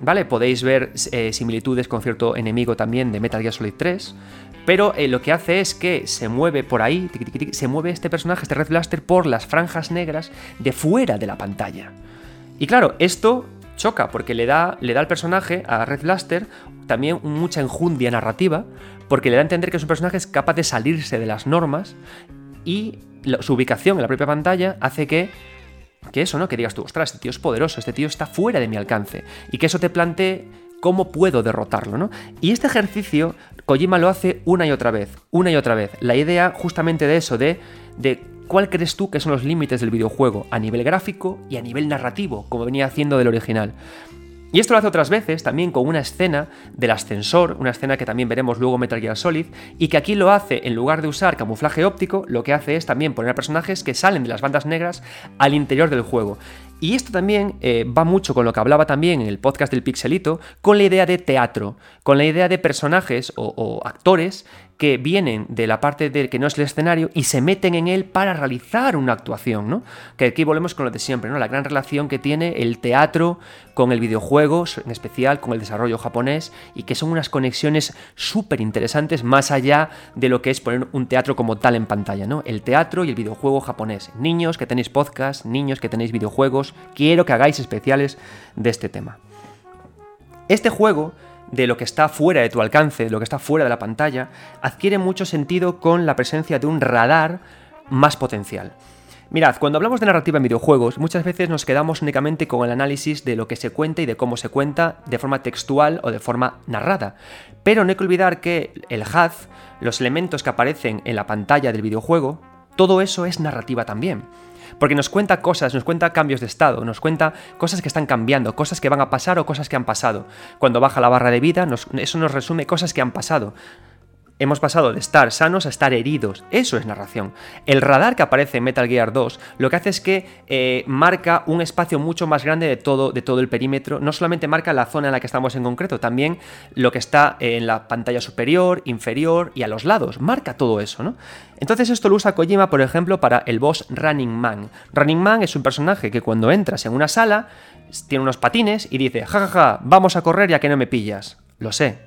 ¿Vale? Podéis ver eh, similitudes con cierto enemigo también de Metal Gear Solid 3. Pero eh, lo que hace es que se mueve por ahí, se mueve este personaje, este Red Blaster, por las franjas negras de fuera de la pantalla. Y claro, esto choca porque le da, le da al personaje, a Red Blaster, también mucha enjundia narrativa, porque le da a entender que es un personaje es capaz de salirse de las normas y su ubicación en la propia pantalla hace que que eso, ¿no? Que digas tú, ostras, este tío es poderoso, este tío está fuera de mi alcance. Y que eso te plantee cómo puedo derrotarlo, ¿no? Y este ejercicio, Kojima lo hace una y otra vez, una y otra vez. La idea justamente de eso, de, de cuál crees tú que son los límites del videojuego a nivel gráfico y a nivel narrativo, como venía haciendo del original. Y esto lo hace otras veces también con una escena del ascensor, una escena que también veremos luego en Metal Gear Solid, y que aquí lo hace, en lugar de usar camuflaje óptico, lo que hace es también poner a personajes que salen de las bandas negras al interior del juego. Y esto también eh, va mucho con lo que hablaba también en el podcast del Pixelito, con la idea de teatro, con la idea de personajes o actores que vienen de la parte del que no es el escenario y se meten en él para realizar una actuación, ¿no? Que aquí volvemos con lo de siempre, ¿no? La gran relación que tiene el teatro con el videojuego, en especial con el desarrollo japonés, y que son unas conexiones súper interesantes más allá de lo que es poner un teatro como tal en pantalla, ¿no? El teatro y el videojuego japonés. Niños que tenéis podcast, niños que tenéis videojuegos, quiero que hagáis especiales de este tema. Este juego de lo que está fuera de tu alcance, de lo que está fuera de la pantalla, adquiere mucho sentido con la presencia de un radar más potencial. Mirad, cuando hablamos de narrativa en videojuegos, muchas veces nos quedamos únicamente con el análisis de lo que se cuenta y de cómo se cuenta de forma textual o de forma narrada. Pero no hay que olvidar que el HUD, los elementos que aparecen en la pantalla del videojuego, todo eso es narrativa también. Porque nos cuenta cosas, nos cuenta cambios de estado, nos cuenta cosas que están cambiando, cosas que van a pasar o cosas que han pasado. Cuando baja la barra de vida, eso nos resume cosas que han pasado. Hemos pasado de estar sanos a estar heridos. Eso es narración. El radar que aparece en Metal Gear 2 lo que hace es que eh, marca un espacio mucho más grande de todo, de todo el perímetro. No solamente marca la zona en la que estamos en concreto, también lo que está en la pantalla superior, inferior y a los lados. Marca todo eso, ¿no? Entonces esto lo usa Kojima, por ejemplo, para el boss Running Man. Running Man es un personaje que cuando entras en una sala tiene unos patines y dice, jajaja, ja, ja, vamos a correr ya que no me pillas. Lo sé,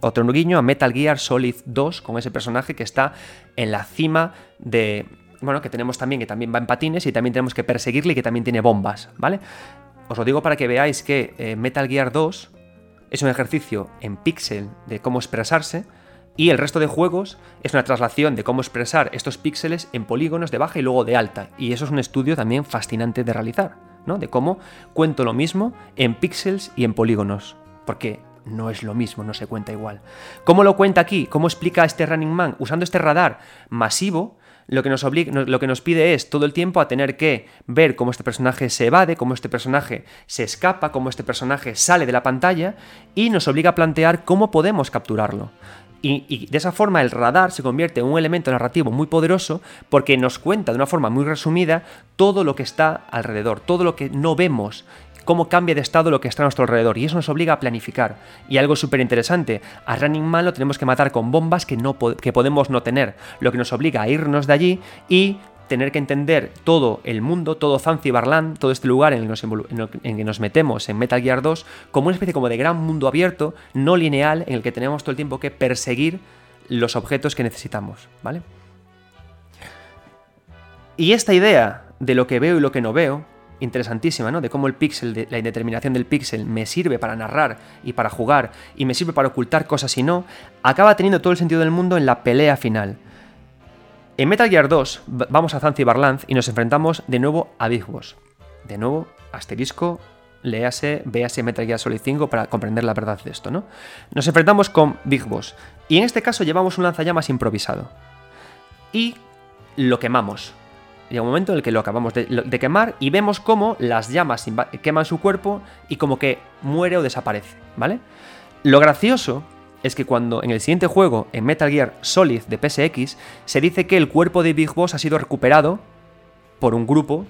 otro guiño a Metal Gear Solid 2 con ese personaje que está en la cima de... Bueno, que tenemos también, que también va en patines y también tenemos que perseguirle y que también tiene bombas, ¿vale? Os lo digo para que veáis que eh, Metal Gear 2 es un ejercicio en píxel de cómo expresarse y el resto de juegos es una traslación de cómo expresar estos píxeles en polígonos de baja y luego de alta. Y eso es un estudio también fascinante de realizar, ¿no? De cómo cuento lo mismo en píxeles y en polígonos. Porque no es lo mismo, no se cuenta igual. ¿Cómo lo cuenta aquí? ¿Cómo explica este Running Man? Usando este radar masivo, lo que, nos obliga, lo que nos pide es todo el tiempo a tener que ver cómo este personaje se evade, cómo este personaje se escapa, cómo este personaje sale de la pantalla y nos obliga a plantear cómo podemos capturarlo. Y, y, de esa forma el radar se convierte en un elemento narrativo muy poderoso porque nos cuenta de una forma muy resumida todo lo que está alrededor, todo lo que no vemos cómo cambia de estado lo que está a nuestro alrededor. Y eso nos obliga a planificar. Y algo súper interesante, a Running Man lo tenemos que matar con bombas que, no que podemos no tener, lo que nos obliga a irnos de allí y tener que entender todo el mundo, todo Zanzibarland, todo este lugar en el, que nos metemos en Metal Gear 2, como una especie como de gran mundo abierto, no lineal, en el que tenemos todo el tiempo que perseguir los objetos que necesitamos, ¿vale? Y esta idea de lo que veo y lo que no veo, interesantísima, ¿no? De cómo el píxel, la indeterminación del píxel me sirve para narrar y para jugar y me sirve para ocultar cosas y no, acaba teniendo todo el sentido del mundo en la pelea final. En Metal Gear 2 vamos a Zanzibar y nos enfrentamos de nuevo a Big Boss. De nuevo, asterisco, léase, véase Metal Gear Solid 5 para comprender la verdad de esto, ¿no? Nos enfrentamos con Big Boss y en este caso llevamos un lanzallamas improvisado. Y lo quemamos Llega un momento en el que lo acabamos de, quemar y vemos cómo las llamas queman su cuerpo y como que muere o desaparece, ¿vale? Lo gracioso es que cuando en el siguiente juego, en Metal Gear Solid de PSX, se dice que el cuerpo de Big Boss ha sido recuperado por un grupo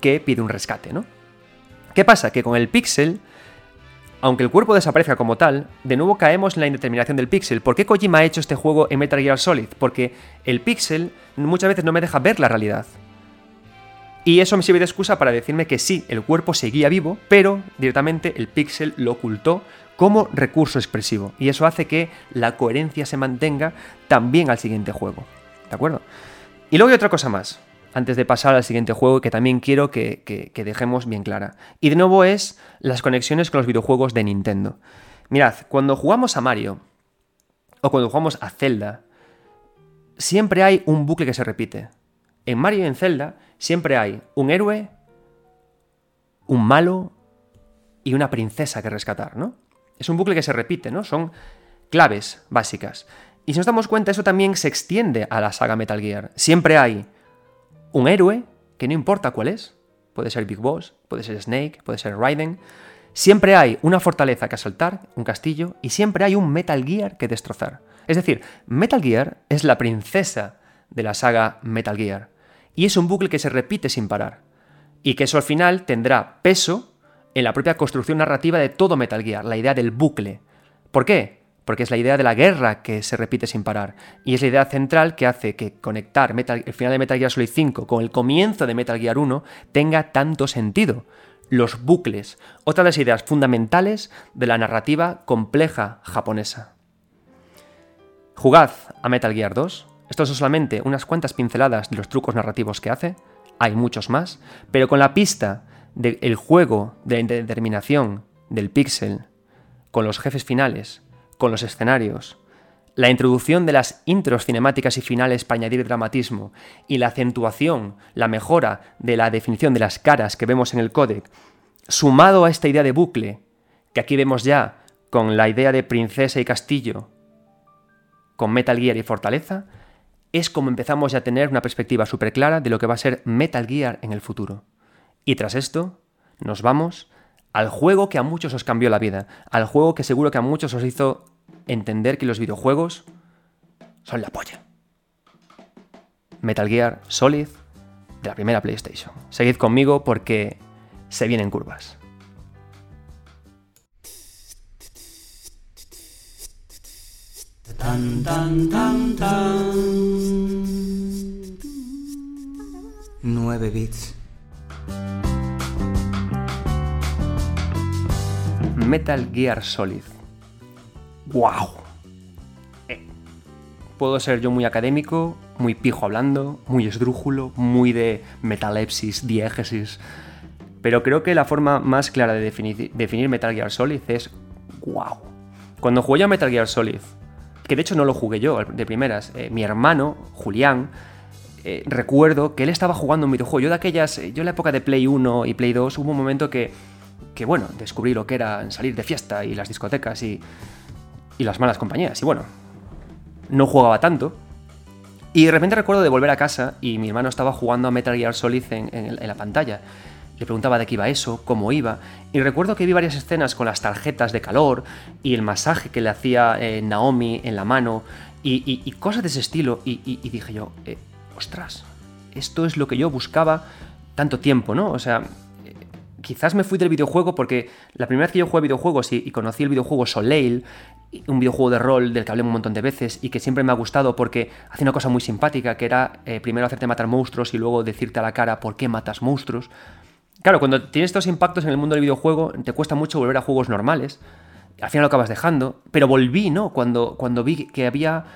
que pide un rescate, ¿no? ¿Qué pasa? Que con el pixel, aunque el cuerpo desaparezca como tal, de nuevo caemos en la indeterminación del pixel. ¿Por qué Kojima ha hecho este juego en Metal Gear Solid? Porque el pixel muchas veces no me deja ver la realidad. Y eso me sirve de excusa para decirme que sí, el cuerpo seguía vivo, pero directamente el píxel lo ocultó como recurso expresivo. Y eso hace que la coherencia se mantenga también al siguiente juego. ¿De acuerdo? Y luego hay otra cosa más, antes de pasar al siguiente juego que también quiero que, que dejemos bien clara. Y de nuevo es las conexiones con los videojuegos de Nintendo. Mirad, cuando jugamos a Mario, o cuando jugamos a Zelda, siempre hay un bucle que se repite. En Mario y en Zelda siempre hay un héroe, un malo y una princesa que rescatar, ¿no? Es un bucle que se repite, ¿no? Son claves básicas. Y si nos damos cuenta, eso también se extiende a la saga Metal Gear. Siempre hay un héroe, que no importa cuál es, puede ser Big Boss, puede ser Snake, puede ser Raiden, siempre hay una fortaleza que asaltar, un castillo, y siempre hay un Metal Gear que destrozar. Es decir, Metal Gear es la princesa de la saga Metal Gear. Y es un bucle que se repite sin parar. Y que eso al final tendrá peso en la propia construcción narrativa de todo Metal Gear, la idea del bucle. ¿Por qué? Porque es la idea de la guerra que se repite sin parar. Y es la idea central que hace que conectar el final de Metal Gear Solid 5 con el comienzo de Metal Gear 1 tenga tanto sentido. Los bucles, otra de las ideas fundamentales de la narrativa compleja japonesa. Jugad a Metal Gear 2, esto son solamente unas cuantas pinceladas de los trucos narrativos que hace, hay muchos más, pero con la pista del juego de la determinación del pixel con los jefes finales, con los escenarios, la introducción de las intros cinemáticas y finales para añadir dramatismo y la acentuación, la mejora de la definición de las caras que vemos en el códec, sumado a esta idea de bucle, que aquí vemos ya con la idea de princesa y castillo, con Metal Gear y Fortaleza, es como empezamos ya a tener una perspectiva súper clara de lo que va a ser Metal Gear en el futuro. Y tras esto, nos vamos al juego que a muchos os cambió la vida, al juego que seguro que a muchos os hizo entender que los videojuegos son la polla. Metal Gear Solid de la primera PlayStation. Seguid conmigo porque se vienen curvas. Tan, tan, tan, tan. 9 bits. Metal Gear Solid. ¡Wow! Eh, puedo ser yo muy académico, muy pijo hablando, muy esdrújulo, muy de metalepsis, diégesis. Pero creo que la forma más clara de definir, Metal Gear Solid es ¡Wow! Cuando jugué a Metal Gear Solid que de hecho no lo jugué yo de primeras. Eh, mi hermano, Julián, eh, recuerdo que él estaba jugando un videojuego. Yo de aquellas, yo en la época de Play 1 y Play 2 hubo un momento que, que bueno, descubrí lo que era salir de fiesta y las discotecas y, y las malas compañías. Y bueno, no jugaba tanto. Y de repente recuerdo de volver a casa y mi hermano estaba jugando a Metal Gear Solid en la pantalla. Preguntaba de qué iba eso, cómo iba, y recuerdo que vi varias escenas con las tarjetas de calor y el masaje que le hacía eh, Naomi en la mano y, cosas de ese estilo, y, dije yo, eh, ostras, esto es lo que yo buscaba tanto tiempo, ¿no? O sea, eh, quizás me fui del videojuego porque la primera vez que yo jugué videojuegos y, conocí el videojuego Soleil, un videojuego de rol del que hablé un montón de veces y que siempre me ha gustado porque hace una cosa muy simpática, que era primero hacerte matar monstruos y luego decirte a la cara por qué matas monstruos. Claro, cuando tienes estos impactos en el mundo del videojuego, te cuesta mucho volver a juegos normales. Al final lo acabas dejando. Pero volví, ¿no? Cuando, cuando vi que había.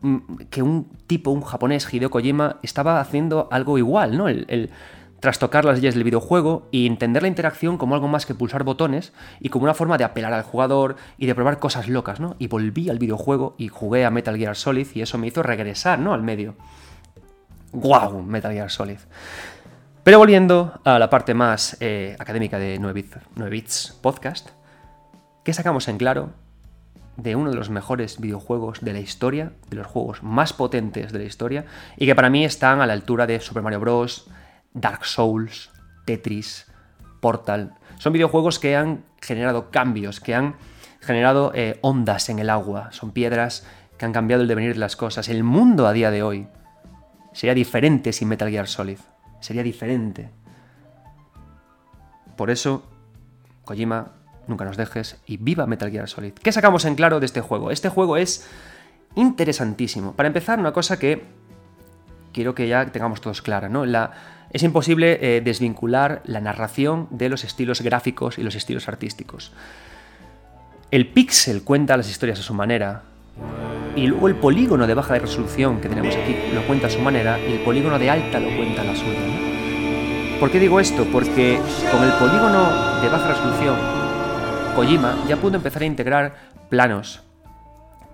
Mm, que un tipo, un japonés, Hideo Kojima, estaba haciendo algo igual, ¿no? El, trastocar las leyes del videojuego y entender la interacción como algo más que pulsar botones y como una forma de apelar al jugador y de probar cosas locas, ¿no? Y volví al videojuego y jugué a Metal Gear Solid y eso me hizo regresar, ¿no? Al medio. ¡Guau! Metal Gear Solid. Pero volviendo a la parte más eh, académica de 9 Bits, Podcast, ¿qué sacamos en claro de uno de los mejores videojuegos de la historia, de los juegos más potentes de la historia, y que para mí están a la altura de Super Mario Bros., Dark Souls, Tetris, Portal. Son videojuegos que han generado cambios, que han generado eh, ondas en el agua, son piedras que han cambiado el devenir de las cosas. El mundo a día de hoy sería diferente sin Metal Gear Solid sería diferente. Por eso, Kojima, nunca nos dejes y viva Metal Gear Solid. ¿Qué sacamos en claro de este juego? Este juego es interesantísimo. Para empezar, una cosa que quiero que ya tengamos todos clara, ¿no? Es imposible eh, desvincular la narración de los estilos gráficos y los estilos artísticos. El pixel cuenta las historias a su manera, y luego el polígono de baja resolución que tenemos aquí lo cuenta a su manera y el polígono de alta lo cuenta a la suya. ¿Por qué digo esto? Porque con el polígono de baja resolución, Kojima ya pudo empezar a integrar planos,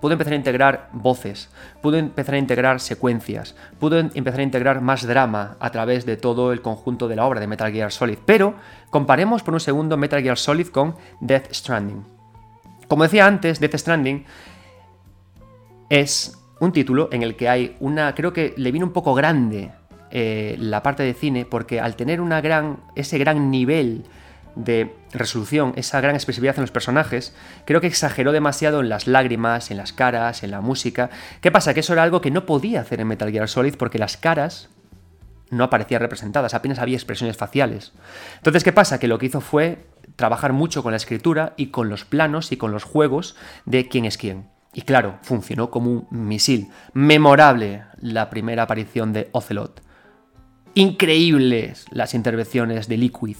pudo empezar a integrar voces, pudo empezar a integrar secuencias, pudo empezar a integrar más drama a través de todo el conjunto de la obra de Metal Gear Solid. Pero comparemos por un segundo Metal Gear Solid con Death Stranding. Como decía antes, Death Stranding es un título en el que hay una, creo que le viene un poco grande eh, la parte de cine, porque al tener gran, ese gran nivel de resolución, esa gran expresividad en los personajes, creo que exageró demasiado en las lágrimas, en las caras, en la música. ¿Qué pasa? Que eso era algo que no podía hacer en Metal Gear Solid porque las caras no aparecían representadas, apenas había expresiones faciales. Entonces, ¿qué pasa? Que lo que hizo fue trabajar mucho con la escritura y con los planos y con los juegos de quién es quién. Y claro, funcionó como un misil. Memorable la primera aparición de Ocelot. Increíbles las intervenciones de Liquid.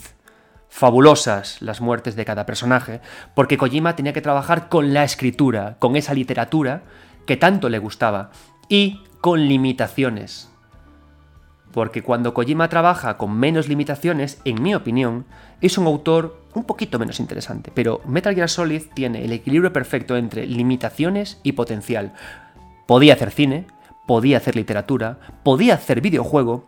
Fabulosas las muertes de cada personaje, porque Kojima tenía que trabajar con la escritura, con esa literatura que tanto le gustaba, y con limitaciones. porque cuando Kojima trabaja con menos limitaciones, en mi opinión, es un autor un poquito menos interesante. Pero Metal Gear Solid tiene el equilibrio perfecto entre limitaciones y potencial. Podía hacer cine, podía hacer literatura, podía hacer videojuego,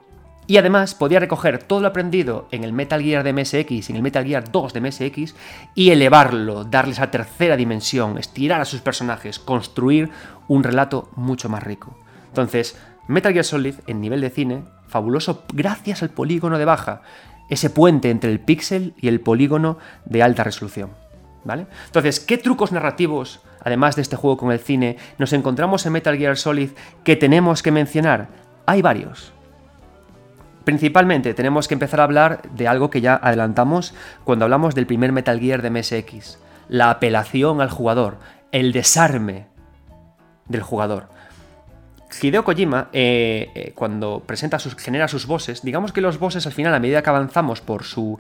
y además podía recoger todo lo aprendido en el Metal Gear de MSX y en el Metal Gear 2 de MSX y elevarlo, darle esa tercera dimensión, estirar a sus personajes, construir un relato mucho más rico. Entonces, Metal Gear Solid, en nivel de cine, fabuloso gracias al polígono de baja, ese puente entre el píxel y el polígono de alta resolución. ¿Vale? Entonces, ¿qué trucos narrativos, además de este juego con el cine, nos encontramos en Metal Gear Solid que tenemos que mencionar? Hay varios. Principalmente tenemos que empezar a hablar de algo que ya adelantamos cuando hablamos del primer Metal Gear de MSX, la apelación al jugador, el desarme del jugador. Hideo Kojima, eh, eh, cuando presenta sus, genera sus bosses, digamos que los bosses al final, a medida que avanzamos por su,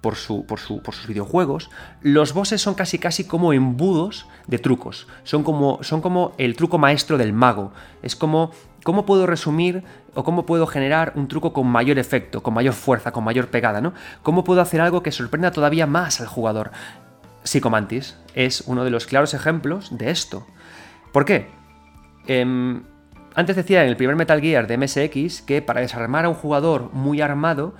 por, su, por, su, por, sus videojuegos, los bosses son casi casi como embudos de trucos. Son como, son como el truco maestro del mago. Es como ¿Cómo puedo resumir o cómo puedo generar un truco con mayor efecto, con mayor fuerza, con mayor pegada, ¿no? ¿Cómo puedo hacer algo que sorprenda todavía más al jugador? Psychomantis es uno de los claros ejemplos de esto. ¿Por qué? Em, antes decía en el primer Metal Gear de MSX que para desarmar a un jugador muy armado,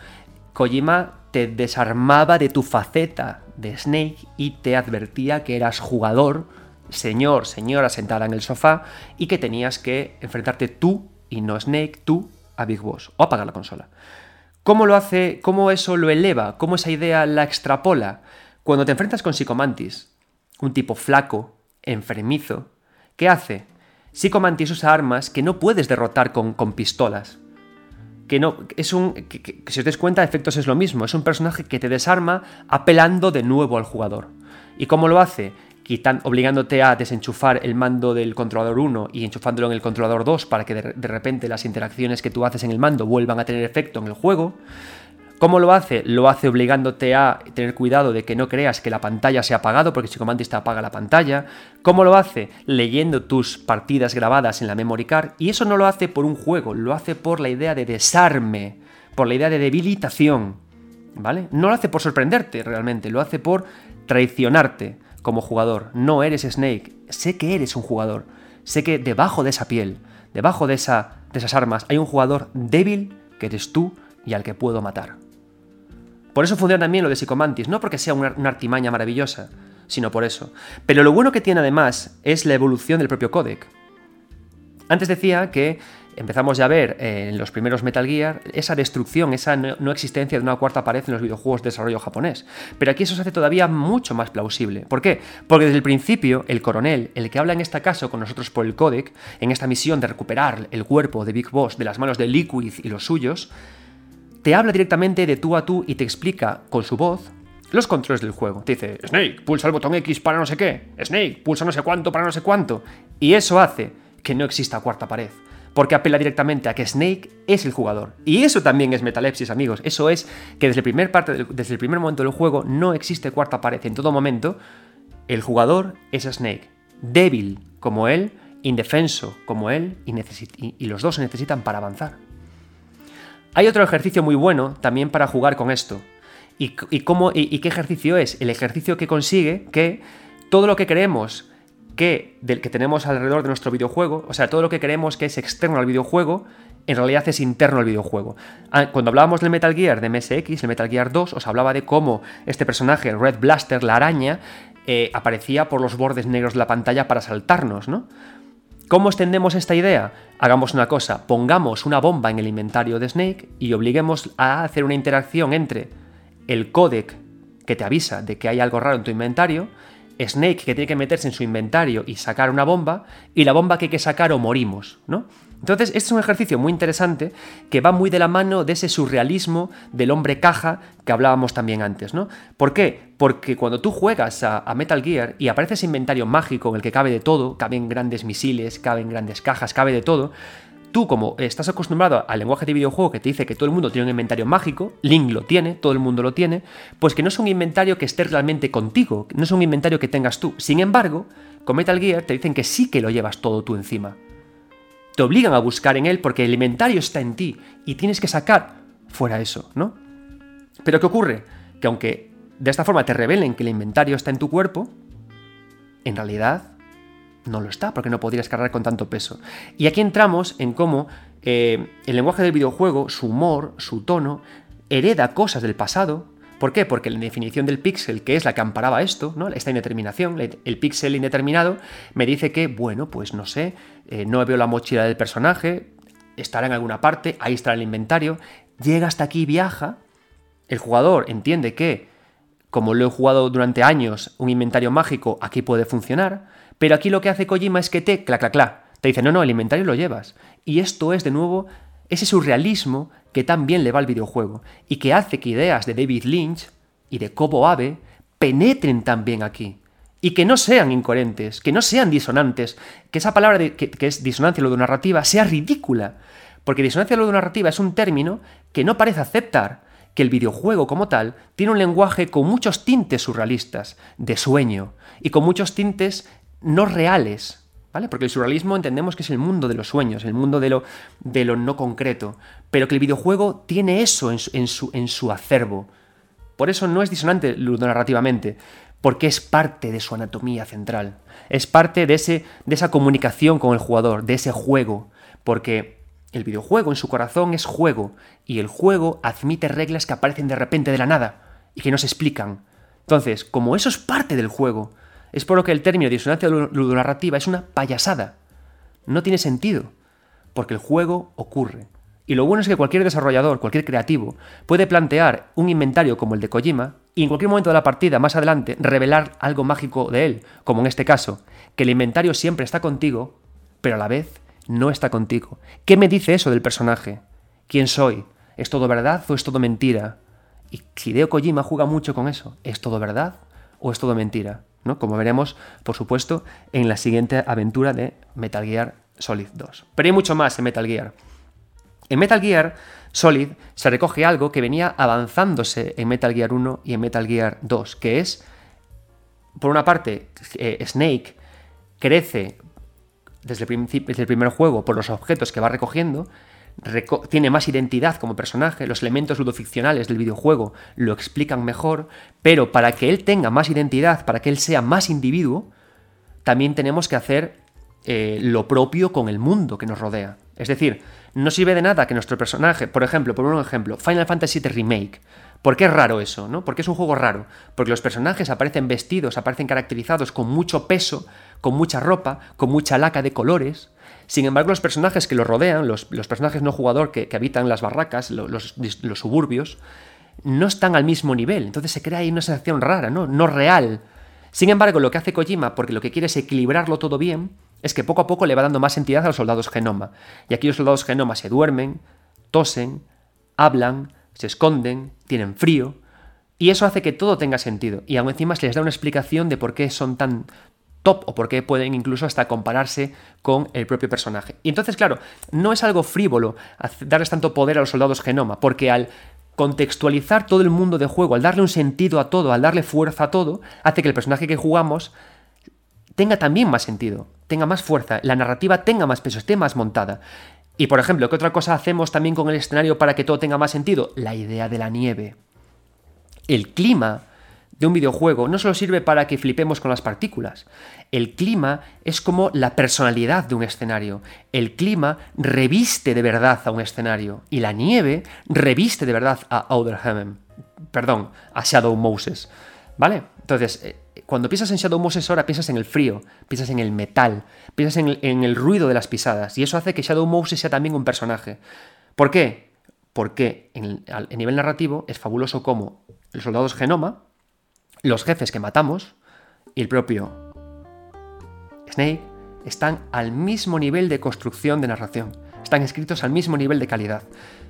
Kojima te desarmaba de tu faceta de Snake y te advertía que eras jugador señor, señora sentada en el sofá y que tenías que enfrentarte tú y no Snake, tú a Big Boss o apagar la consola. ¿Cómo lo hace? ¿Cómo eso lo eleva? ¿Cómo esa idea la extrapola? Cuando te enfrentas con Psychomantis, un tipo flaco, enfermizo, ¿qué hace? Psychomantis usa armas que no puedes derrotar con, con pistolas. Que no. Es un. Que, si os des cuenta, efectos es lo mismo. Es un personaje que te desarma apelando de nuevo al jugador. ¿Y cómo lo hace? obligándote a desenchufar el mando del controlador 1 y enchufándolo en el controlador 2 para que de, repente las interacciones que tú haces en el mando vuelvan a tener efecto en el juego. ¿Cómo lo hace? Lo hace obligándote a tener cuidado de que no creas que la pantalla se ha apagado, porque si Mantis te apaga la pantalla. ¿Cómo lo hace? Leyendo tus partidas grabadas en la memory card. Y eso no lo hace por un juego, lo hace por la idea de desarme, por la idea de debilitación. ¿Vale? No lo hace por sorprenderte realmente, lo hace por traicionarte como jugador. No eres Snake. Sé que eres un jugador. Sé que debajo de esa piel, debajo de, esa, de esas armas, hay un jugador débil que eres tú y al que puedo matar. Por eso funciona también lo de Psychomantis, no porque sea una, artimaña maravillosa, sino por eso. Pero lo bueno que tiene además es la evolución del propio códec. Antes decía que empezamos ya a ver eh, en los primeros Metal Gear esa destrucción, esa no, existencia de una cuarta pared en los videojuegos de desarrollo japonés. Pero aquí eso se hace todavía mucho más plausible. ¿Por qué? Porque desde el principio el coronel, el que habla en este caso con nosotros por el codec, en esta misión de recuperar el cuerpo de Big Boss de las manos de Liquid y los suyos, te habla directamente de tú a tú y te explica con su voz los controles del juego. Te dice, Snake, pulsa el botón X para no sé qué. Snake, pulsa no sé cuánto para no sé cuánto. Y eso hace que no exista cuarta pared porque apela directamente a que Snake es el jugador. Y eso también es metalepsis, amigos. Eso es que desde el primer, parte, desde el primer momento del juego no existe cuarta pared. En todo momento, el jugador es Snake. Débil como él, indefenso como él, y, los dos se necesitan para avanzar. Hay otro ejercicio muy bueno también para jugar con esto. ¿Y, qué ejercicio es? El ejercicio que consigue que todo lo que creemos que, del que tenemos alrededor de nuestro videojuego, o sea, todo lo que queremos que es externo al videojuego, en realidad es interno al videojuego. Ah, cuando hablábamos del Metal Gear de MSX, el Metal Gear 2, os hablaba de cómo este personaje, Red Blaster, la araña, eh, aparecía por los bordes negros de la pantalla para saltarnos, ¿no? ¿Cómo extendemos esta idea? Hagamos una cosa, pongamos una bomba en el inventario de Snake y obliguemos a hacer una interacción entre el codec que te avisa de que hay algo raro en tu inventario Snake que tiene que meterse en su inventario y sacar una bomba, y la bomba que hay que sacar o morimos, ¿no? Entonces, este es un ejercicio muy interesante que va muy de la mano de ese surrealismo del hombre caja que hablábamos también antes, ¿no? ¿Por qué? Porque cuando tú juegas a, a, Metal Gear y aparece ese inventario mágico en el que cabe de todo, caben grandes misiles, caben grandes cajas, cabe de todo, tú como estás acostumbrado al lenguaje de videojuego que te dice que todo el mundo tiene un inventario mágico, Link lo tiene, todo el mundo lo tiene, pues que no es un inventario que esté realmente contigo, no es un inventario que tengas tú. Sin embargo, con Metal Gear te dicen que sí que lo llevas todo tú encima. Te obligan a buscar en él porque el inventario está en ti y tienes que sacar fuera eso, ¿no? Pero ¿qué ocurre? Que aunque de esta forma te revelen que el inventario está en tu cuerpo, en realidad no lo está, porque no podrías cargar con tanto peso. Y aquí entramos en cómo eh, el lenguaje del videojuego, su humor, su tono, hereda cosas del pasado. ¿Por qué? Porque la definición del píxel, que es la que amparaba esto, ¿no? esta indeterminación, el píxel indeterminado, me dice que, bueno, pues no sé, eh, no veo la mochila del personaje, estará en alguna parte, ahí estará el inventario, llega hasta aquí, viaja, el jugador entiende que, como lo he jugado durante años, un inventario mágico aquí puede funcionar, pero aquí lo que hace Kojima es que te, cla, cla, cla, te dice, no, no, el inventario lo llevas. Y esto es, de nuevo, ese surrealismo que tan bien le va al videojuego y que hace que ideas de David Lynch y de Kobo Abe penetren también aquí. Y que no sean incoherentes, que no sean disonantes, que esa palabra que, es disonancia narrativa sea ridícula. Porque disonancia narrativa es un término que no parece aceptar que el videojuego como tal tiene un lenguaje con muchos tintes surrealistas, de sueño, y con muchos tintes no reales, ¿vale? Porque el surrealismo entendemos que es el mundo de los sueños, el mundo de lo, lo no concreto, pero que el videojuego tiene eso en su, en su, acervo. Por eso no es disonante ludonarrativamente, porque es parte de su anatomía central, es parte de, ese, de esa comunicación con el jugador, de ese juego, porque el videojuego en su corazón es juego, y el juego admite reglas que aparecen de repente de la nada y que no se explican. Entonces, como eso es parte del juego, es por lo que el término disonancia ludonarrativa es una payasada. No tiene sentido, porque el juego ocurre. Y lo bueno es que cualquier desarrollador, cualquier creativo, puede plantear un inventario como el de Kojima y en cualquier momento de la partida, más adelante, revelar algo mágico de él, como en este caso, que el inventario siempre está contigo, pero a la vez no está contigo. ¿Qué me dice eso del personaje? ¿Quién soy? ¿Es todo verdad o es todo mentira? Y Hideo Kojima juega mucho con eso. ¿Es todo verdad o es todo mentira? Como veremos, por supuesto, en la siguiente aventura de Metal Gear Solid 2. Pero hay mucho más en Metal Gear. En Metal Gear Solid se recoge algo que venía avanzándose en Metal Gear 1 y en Metal Gear 2, que es, por una parte, eh, Snake crece desde el, primer juego por los objetos que va recogiendo, tiene más identidad como personaje, los elementos ludoficcionales del videojuego lo explican mejor, pero para que él tenga más identidad, para que él sea más individuo, también tenemos que hacer eh, lo propio con el mundo que nos rodea. Es decir, no sirve de nada que nuestro personaje, por ejemplo, por un ejemplo, Final Fantasy VII Remake, ¿Por qué es raro eso? ¿no? Porque es un juego raro. Porque los personajes aparecen vestidos, aparecen caracterizados con mucho peso, con mucha ropa, con mucha laca de colores. Sin embargo, los personajes que los rodean, los, personajes no jugador que, habitan las barracas, los, suburbios, no están al mismo nivel. Entonces se crea ahí una sensación rara, ¿no? No real. Sin embargo, lo que hace Kojima, porque lo que quiere es equilibrarlo todo bien, es que poco a poco le va dando más entidad a los soldados genoma. Y aquí los soldados genoma se duermen, tosen, hablan, se esconden, tienen frío, y eso hace que todo tenga sentido. Y aún encima les da una explicación de por qué son tan top o por qué pueden incluso hasta compararse con el propio personaje. Y entonces, claro, no es algo frívolo darles tanto poder a los soldados genoma, porque al contextualizar todo el mundo de juego, al darle un sentido a todo, al darle fuerza a todo, hace que el personaje que jugamos tenga también más sentido, tenga más fuerza, la narrativa tenga más peso, esté más montada. Y por ejemplo, ¿qué otra cosa hacemos también con el escenario para que todo tenga más sentido? La idea de la nieve. El clima de un videojuego no solo sirve para que flipemos con las partículas. El clima es como la personalidad de un escenario. El clima reviste de verdad a un escenario. Y la nieve reviste de verdad a Outer Heaven. Perdón, a Shadow Moses. ¿Vale? Entonces, eh, cuando piensas en Shadow Moses ahora piensas en el frío, piensas en el metal, piensas en el, ruido de las pisadas. Y eso hace que Shadow Moses sea también un personaje. ¿Por qué? Porque en, a nivel narrativo es fabuloso como los soldados genoma, los jefes que matamos y el propio Snake están al mismo nivel de construcción de narración. Están escritos al mismo nivel de calidad.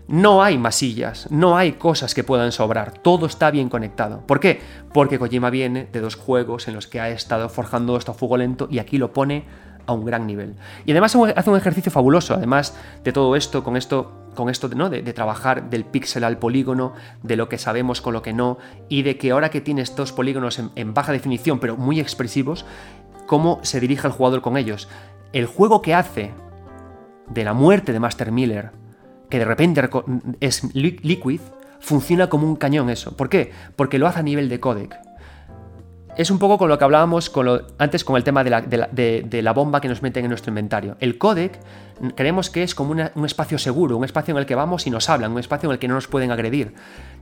No hay masillas, no hay cosas que puedan sobrar, todo está bien conectado. ¿Por qué? Porque Kojima viene de dos juegos en los que ha estado forjando esto a fuego lento y aquí lo pone a un gran nivel. Y además hace un ejercicio fabuloso, además de todo esto, con esto, con esto ¿no? de, trabajar del píxel al polígono, de lo que sabemos con lo que no, y de que ahora que tiene estos polígonos en, en baja definición, pero muy expresivos, cómo se dirige el jugador con ellos. El juego que hace de la muerte de Master Miller, que de repente es Liquid, funciona como un cañón eso. ¿Por qué? Porque lo hace a nivel de codec. Es un poco con lo que hablábamos antes con el tema de la, bomba que nos meten en nuestro inventario. El codec creemos que es como un espacio seguro, un espacio en el que vamos y nos hablan, un espacio en el que no nos pueden agredir.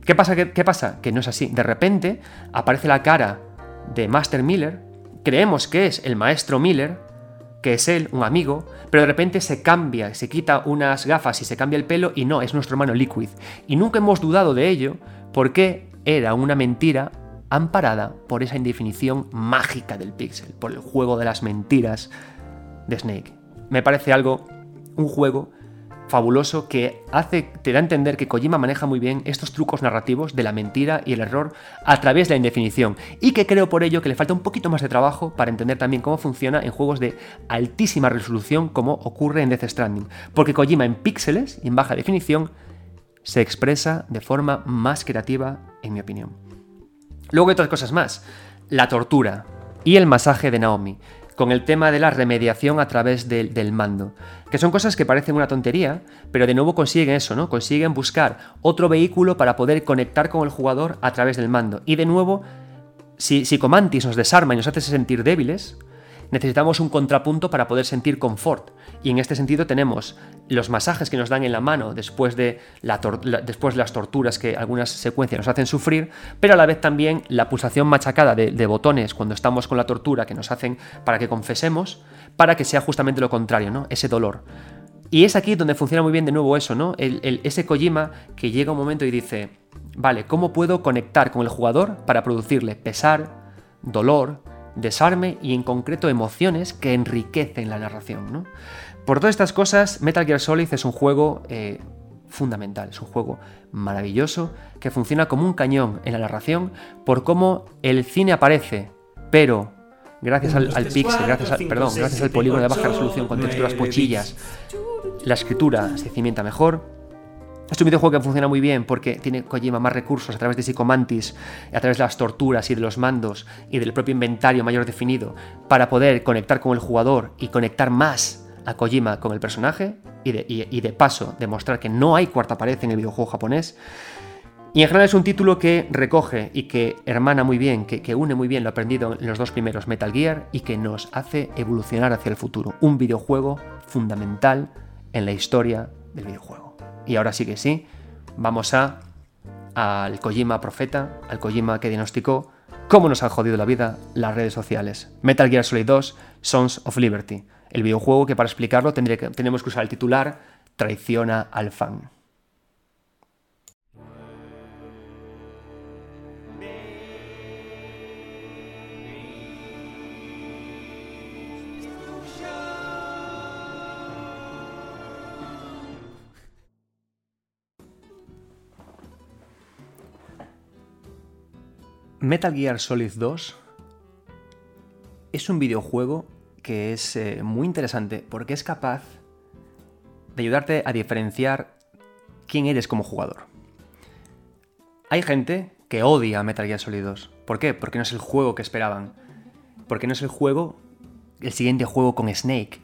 ¿Qué pasa? ¿Qué, pasa? Que no es así. De repente aparece la cara de Master Miller, creemos que es el maestro Miller, que es él, un amigo, pero de repente se cambia, se quita unas gafas y se cambia el pelo y no, es nuestro hermano Liquid. Y nunca hemos dudado de ello porque era una mentira amparada por esa indefinición mágica del pixel, por el juego de las mentiras de Snake. Me parece algo, un juego fabuloso que hace, te da a entender que Kojima maneja muy bien estos trucos narrativos de la mentira y el error a través de la indefinición y que creo por ello que le falta un poquito más de trabajo para entender también cómo funciona en juegos de altísima resolución como ocurre en Death Stranding, porque Kojima en píxeles y en baja definición se expresa de forma más creativa en mi opinión. Luego hay otras cosas más. La tortura y el masaje de Naomi, con el tema de la remediación a través del mando. Que son cosas que parecen una tontería, pero de nuevo consiguen eso, ¿no? Consiguen buscar otro vehículo para poder conectar con el jugador a través del mando. Y de nuevo, si, Comantis nos desarma y nos hace sentir débiles, necesitamos un contrapunto para poder sentir confort. Y en este sentido tenemos los masajes que nos dan en la mano después de, las torturas que algunas secuencias nos hacen sufrir, pero a la vez también la pulsación machacada de, botones cuando estamos con la tortura que nos hacen para que confesemos, para que sea justamente lo contrario, ¿no? Ese dolor. Y es aquí donde funciona muy bien de nuevo eso, ¿no? ese Kojima que llega un momento y dice, vale, ¿cómo puedo conectar con el jugador para producirle pesar, dolor, desarme y en concreto emociones que enriquecen la narración. Por todas estas cosas, Metal Gear Solid es un juego eh, fundamental, es un juego maravilloso que funciona como un cañón en la narración por cómo el cine aparece, pero gracias al, pixel, gracias al, perdón, gracias al polígono de baja resolución con texturas pochillas, la escritura se cimienta mejor. Es un videojuego que funciona muy bien porque tiene Kojima más recursos a través de Psychomantis, a través de las torturas y de los mandos y del propio inventario mayor definido para poder conectar con el jugador y conectar más a Kojima con el personaje y de, paso demostrar que no hay cuarta pared en el videojuego japonés. Y en general es un título que recoge y que hermana muy bien, que, une muy bien lo aprendido en los dos primeros Metal Gear y que nos hace evolucionar hacia el futuro. Un videojuego fundamental en la historia del videojuego. Y ahora sí que sí, vamos a al Kojima profeta, al Kojima que diagnosticó cómo nos han jodido la vida las redes sociales. Metal Gear Solid 2, Sons of Liberty, el videojuego que para explicarlo tenemos que usar el titular Traiciona al fan. Metal Gear Solid 2 es un videojuego que es eh, muy interesante porque es capaz de ayudarte a diferenciar quién eres como jugador. Hay gente que odia Metal Gear Solid 2. ¿Por qué? Porque no es el juego que esperaban. Porque no es el juego, el siguiente juego con Snake.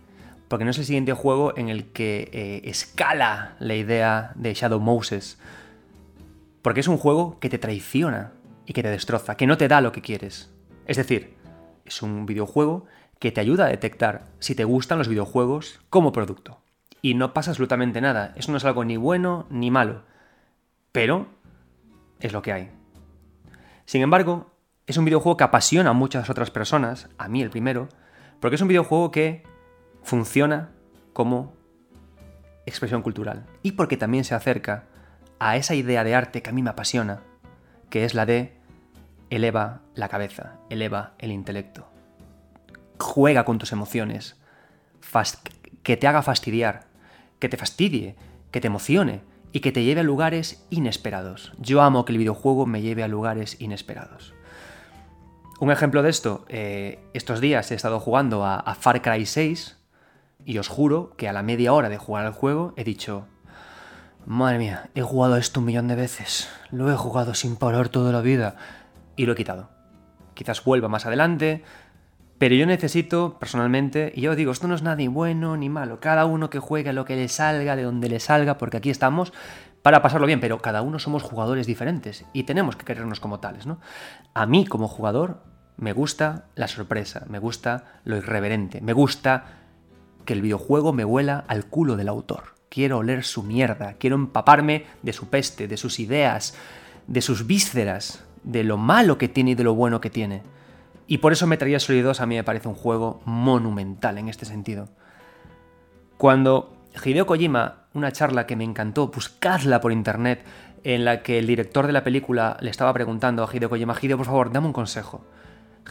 Porque no es el siguiente juego en el que eh, escala la idea de Shadow Moses. Porque es un juego que te traiciona y que te destroza, que no te da lo que quieres. Es decir, es un videojuego que te ayuda a detectar si te gustan los videojuegos como producto. Y no pasa absolutamente nada. Eso no es algo ni bueno ni malo. Pero es lo que hay. Sin embargo, es un videojuego que apasiona a muchas otras personas, a mí el primero, porque es un videojuego que funciona como expresión cultural. Y porque también se acerca a esa idea de arte que a mí me apasiona, que es la de eleva la cabeza, eleva el intelecto. Juega con tus emociones, que te haga fastidiar, que te fastidie, que te emocione y que te lleve a lugares inesperados. Yo amo que el videojuego me lleve a lugares inesperados. Un ejemplo de esto, eh, estos días he estado jugando a, Far Cry 6 y os juro que a la media hora de jugar al juego he dicho, Madre mía, he jugado esto un millón de veces. Lo he jugado sin parar toda la vida. Y lo he quitado. Quizás vuelva más adelante. Pero yo necesito, personalmente, y yo digo, esto no es nada ni bueno ni malo, cada uno que juegue lo que le salga, de donde le salga, porque aquí estamos para pasarlo bien, pero cada uno somos jugadores diferentes y tenemos que querernos como tales, ¿no? A mí como jugador me gusta la sorpresa, me gusta lo irreverente, me gusta que el videojuego me huela al culo del autor. Quiero oler su mierda, quiero empaparme de su peste, de sus ideas, de sus vísceras, de lo malo que tiene y de lo bueno que tiene. Y por eso Metal Gear Solid 2 a mí me parece un juego monumental en este sentido. Cuando Hideo Kojima, una charla que me encantó, buscadla por internet, en la que el director de la película le estaba preguntando a Hideo Kojima, Hideo, por favor, dame un consejo.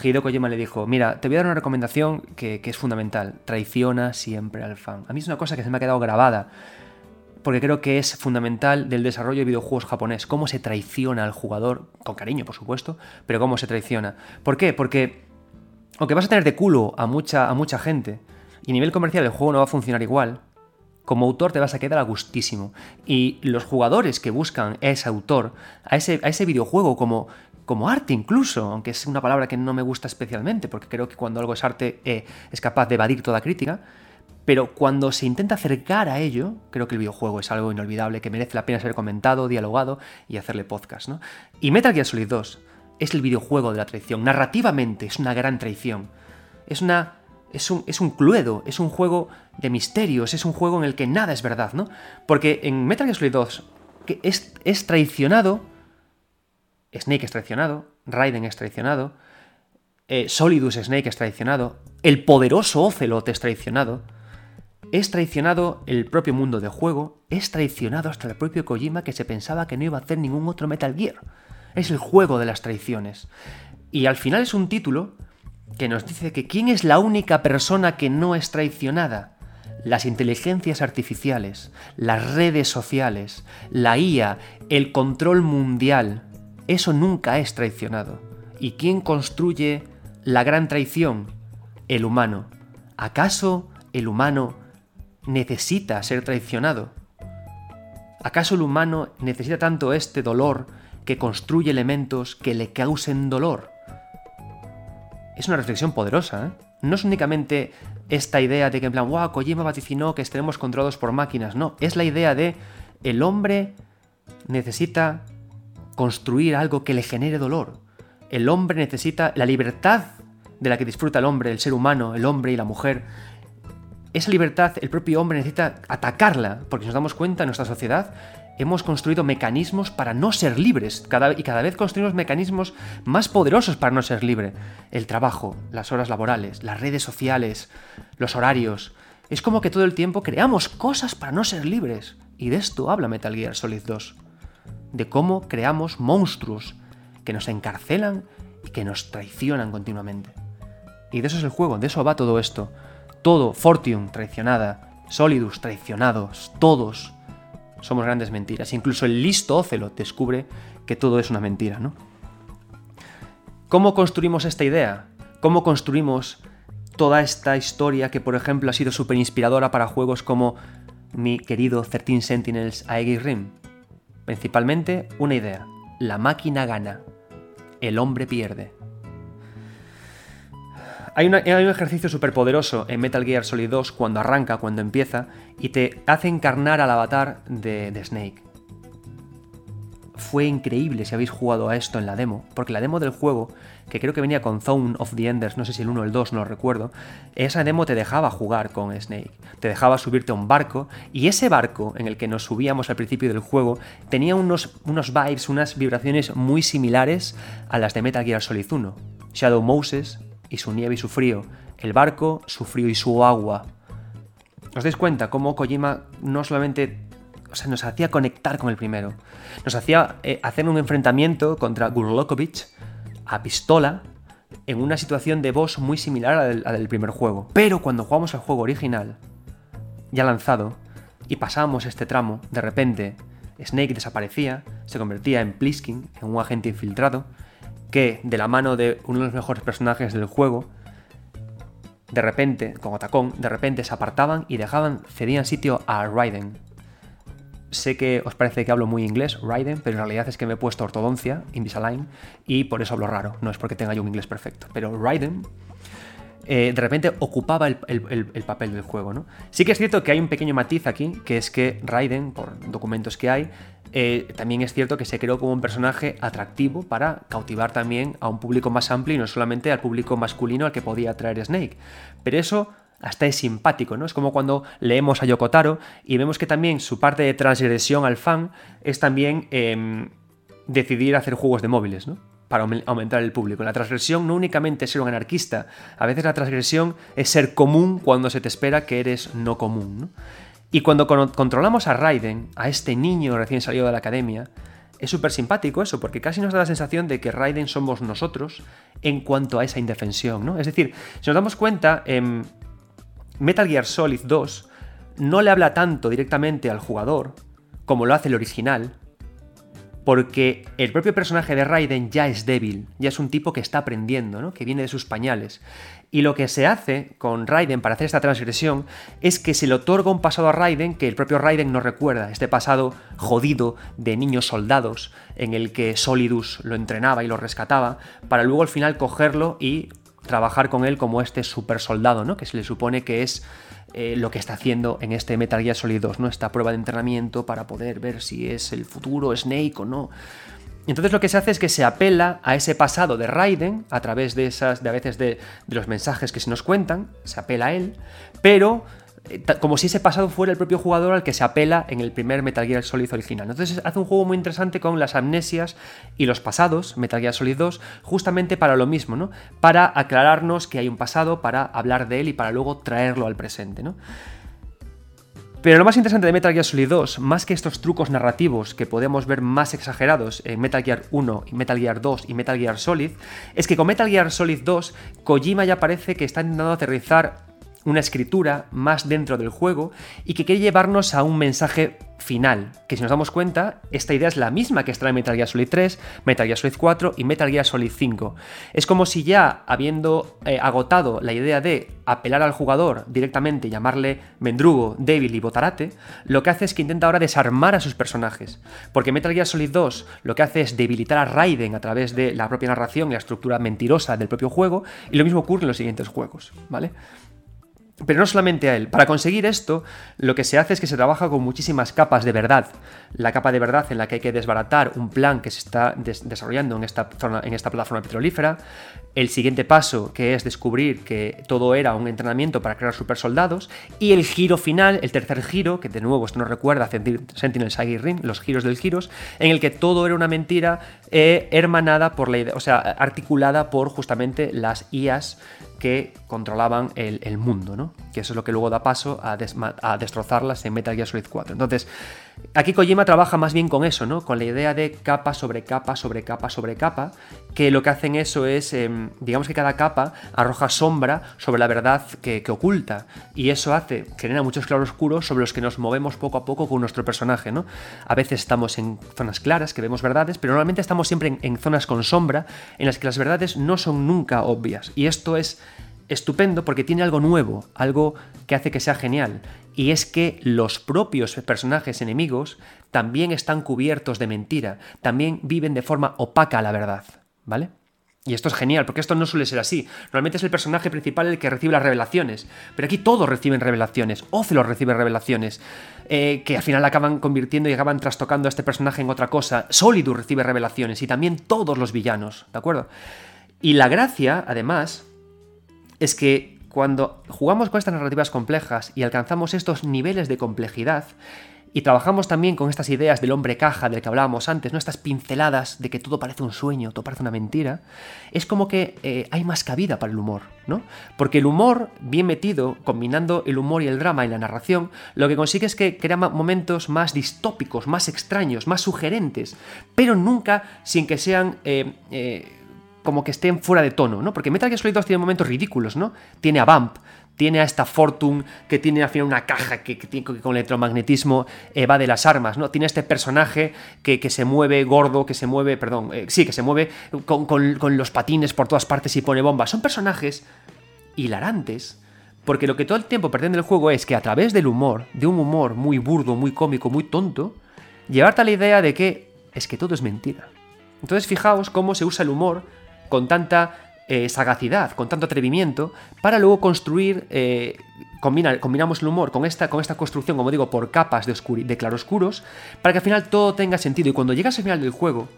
Hideo Kojima le dijo, mira, te voy a dar una recomendación que, que, es fundamental, traiciona siempre al fan. A mí es una cosa que se me ha quedado grabada, porque creo que es fundamental del desarrollo de videojuegos japonés, cómo se traiciona al jugador, con cariño por supuesto, pero cómo se traiciona. ¿Por qué? Porque aunque vas a tener de culo a mucha, a mucha gente, y a nivel comercial el juego no va a funcionar igual, como autor te vas a quedar a gustísimo. Y los jugadores que buscan a ese autor, a ese, a ese videojuego como, como arte incluso, aunque es una palabra que no me gusta especialmente, porque creo que cuando algo es arte eh, es capaz de evadir toda crítica, pero cuando se intenta acercar a ello, creo que el videojuego es algo inolvidable, que merece la pena ser comentado, dialogado y hacerle podcast. ¿no? Y Metal Gear Solid 2 es el videojuego de la traición. Narrativamente es una gran traición. Es una es un, es un, cluedo, es un juego de misterios, es un juego en el que nada es verdad, ¿no? Porque en Metal Gear Solid 2 que es, es traicionado, Snake es traicionado, Raiden es traicionado, eh, Solidus Snake es traicionado, el poderoso Ocelot es traicionado, es traicionado el propio mundo de juego, es traicionado hasta el propio Kojima que se pensaba que no iba a hacer ningún otro Metal Gear. Es el juego de las traiciones. Y al final es un título que nos dice que quién es la única persona que no es traicionada. Las inteligencias artificiales, las redes sociales, la IA, el control mundial. Eso nunca es traicionado. ¿Y quién construye la gran traición? El humano. ¿Acaso el humano necesita ser traicionado? ¿Acaso el humano necesita tanto este dolor que construye elementos que le causen dolor? es una reflexión poderosa. ¿eh? No es únicamente esta idea de que en plan, wow, Kojima vaticinó que estaremos controlados por máquinas. No, es la idea de el hombre necesita construir algo que le genere dolor. El hombre necesita la libertad de la que disfruta el hombre, el ser humano, el hombre y la mujer. Esa libertad el propio hombre necesita atacarla, porque nos damos cuenta en nuestra sociedad hemos construido mecanismos para no ser libres cada, y cada vez construimos mecanismos más poderosos para no ser libre. El trabajo, las horas laborales, las redes sociales, los horarios. Es como que todo el tiempo creamos cosas para no ser libres. Y de esto habla Metal Gear Solid 2. De cómo creamos monstruos que nos encarcelan y que nos traicionan continuamente. Y de eso es el juego, de eso va todo esto. Todo, Fortune traicionada, Solidus traicionados, todos somos grandes mentiras. Incluso el listo Ocelot descubre que todo es una mentira, ¿no? ¿Cómo construimos esta idea? ¿Cómo construimos toda esta historia que, por ejemplo, ha sido súper inspiradora para juegos como mi querido 13 Sentinels Aegis Rim? Principalmente una idea. La máquina gana. El hombre pierde. Hay, un ejercicio súper poderoso en Metal Gear Solid 2 cuando arranca, cuando empieza, y te hace encarnar al avatar de, Snake. Fue increíble si habéis jugado a esto en la demo, porque la demo del juego, que creo que venía con Zone of the Enders, no sé si el 1 o el 2, no lo recuerdo, esa demo te dejaba jugar con Snake, te dejaba subirte a un barco, y ese barco en el que nos subíamos al principio del juego tenía unos, unos vibes, unas vibraciones muy similares a las de Metal Gear Solid 1. Shadow Moses, y su nieve y su frío, el barco, su frío y su agua. ¿Os dais cuenta cómo Kojima no solamente o sea, nos hacía conectar con el primero, nos hacía eh, hacer un enfrentamiento contra Gurlokovich a pistola en una situación de boss muy similar a la del, primer juego. Pero cuando jugamos al juego original, ya lanzado, y pasábamos este tramo, de repente Snake desaparecía, se convertía en Pliskin, en un agente infiltrado, que de la mano de uno de los mejores personajes del juego, de repente, como tacón, de repente se apartaban y dejaban, cedían sitio a Raiden. Sé que os parece que hablo muy inglés, Raiden, pero en realidad es que me he puesto ortodoncia, Invisalign, y por eso hablo raro, no es porque tenga yo un inglés perfecto. Pero Raiden eh, de repente ocupaba el, papel del juego. ¿no? Sí que es cierto que hay un pequeño matiz aquí, que es que Raiden, por documentos que hay, eh, también es cierto que se creó como un personaje atractivo para cautivar también a un público más amplio y no solamente al público masculino al que podía atraer Snake. Pero eso hasta es simpático, ¿no? Es como cuando leemos a Yokotaro y vemos que también su parte de transgresión al fan es también em, decidir hacer juegos de móviles, ¿no? Para aumentar el público. La transgresión no únicamente es ser un anarquista, a veces la transgresión es ser común cuando se te espera que eres no común, ¿no? Y cuando controlamos a Raiden, a este niño recién salido de la academia, es súper simpático eso, porque casi nos da la sensación de que Raiden somos nosotros en cuanto a esa indefensión, ¿no? Es decir, si nos damos cuenta, en Metal Gear Solid 2 no le habla tanto directamente al jugador como lo hace el original, porque el propio personaje de Raiden ya es débil, ya es un tipo que está aprendiendo, ¿no? que viene de sus pañales. Y lo que se hace con Raiden para hacer esta transgresión es que se le otorga un pasado a Raiden que el propio Raiden no recuerda, este pasado jodido de niños soldados en el que Solidus lo entrenaba y lo rescataba, para luego al final cogerlo y trabajar con él como este super soldado, ¿no? que se le supone que es eh, lo que está haciendo en este Metal Gear Solid 2, ¿no? Esta prueba de entrenamiento para poder ver si es el futuro Snake o no. Entonces lo que se hace es que se apela a ese pasado de Raiden a través de esas, de a veces de, de los mensajes que se nos cuentan, se apela a él, pero eh, como si ese pasado fuera el propio jugador al que se apela en el primer Metal Gear Solid original. Entonces hace un juego muy interesante con las amnesias y los pasados, Metal Gear Solid 2, justamente para lo mismo, ¿no? Para aclararnos que hay un pasado, para hablar de él y para luego traerlo al presente, ¿no? Pero lo más interesante de Metal Gear Solid 2, más que estos trucos narrativos que podemos ver más exagerados en Metal Gear 1, Metal Gear 2 y Metal Gear Solid, es que con Metal Gear Solid 2, Kojima ya parece que está intentando aterrizar una escritura más dentro del juego y que quiere llevarnos a un mensaje final, que si nos damos cuenta, esta idea es la misma que está en Metal Gear Solid 3, Metal Gear Solid 4 y Metal Gear Solid 5. Es como si ya, habiendo eh, agotado la idea de apelar al jugador directamente, llamarle Mendrugo, débil y botarate, lo que hace es que intenta ahora desarmar a sus personajes. Porque Metal Gear Solid 2 lo que hace es debilitar a Raiden a través de la propia narración y la estructura mentirosa del propio juego, y lo mismo ocurre en los siguientes juegos, ¿vale? Pero no solamente a él. Para conseguir esto, lo que se hace es que se trabaja con muchísimas capas de verdad. La capa de verdad en la que hay que desbaratar un plan que se está desarrollando en esta, zona, en esta plataforma petrolífera. El siguiente paso, que es descubrir que todo era un entrenamiento para crear supersoldados. Y el giro final, el tercer giro, que de nuevo esto nos recuerda a Sentinel Sagi Ring, los giros del giros, en el que todo era una mentira eh, hermanada por la idea, o sea, articulada por justamente las IAS que controlaban el, mundo, ¿no? Que eso es lo que luego da paso a, a, destrozarlas en Metal Gear Solid 4. Entonces, aquí Kojima trabaja más bien con eso, ¿no? Con la idea de capa sobre capa sobre capa sobre capa, que lo que hacen eso es, em, digamos que cada capa arroja sombra sobre la verdad que, oculta, y eso hace, genera muchos claroscuros sobre los que nos movemos poco a poco con nuestro personaje, ¿no? A veces estamos en zonas claras, que vemos verdades, pero normalmente estamos siempre en zonas con sombra, en las que las verdades no son nunca obvias, y esto es estupendo porque tiene algo nuevo, algo que hace que sea genial, y es que los propios personajes enemigos también están cubiertos de mentira, también viven de forma opaca la verdad, ¿vale? Y esto es genial, porque esto no suele ser así. Normalmente es el personaje principal el que recibe las revelaciones. Pero aquí todos reciben revelaciones. Ocelot recibe revelaciones. Eh, que al final acaban convirtiendo y acaban trastocando a este personaje en otra cosa. Solidus recibe revelaciones. Y también todos los villanos. ¿De acuerdo? Y la gracia, además, es que cuando jugamos con estas narrativas complejas y alcanzamos estos niveles de complejidad, y trabajamos también con estas ideas del hombre caja del que hablábamos antes, ¿no? estas pinceladas de que todo parece un sueño, todo parece una mentira, es como que eh, hay más cabida para el humor, ¿no? Porque el humor, bien metido, combinando el humor y el drama en la narración, lo que consigue es que crea momentos más distópicos, más extraños, más sugerentes, pero nunca sin que sean... Eh, eh, como que estén fuera de tono, ¿no? Porque Metal Gear Solid 2 tiene momentos ridículos, ¿no? Tiene a Vamp, tiene a esta Fortune que tiene al final una caja que, que, con electromagnetismo va de las armas, ¿no? Tiene este personaje que, se mueve gordo, que se mueve, perdón, eh, sí, que se mueve con, con, los patines por todas partes y pone bombas. Son personajes hilarantes, porque lo que todo el tiempo pretende el juego es que a través del humor, de un humor muy burdo, muy cómico, muy tonto, llevarte a la idea de que es que todo es mentira. Entonces fijaos cómo se usa el humor con tanta eh, sagacidad, con tanto atrevimiento, para luego construir, eh, combinamos el humor con esta, con esta construcción, como digo, por capas de, de claroscuros, para que al final todo tenga sentido. Y cuando llegas al final del juego,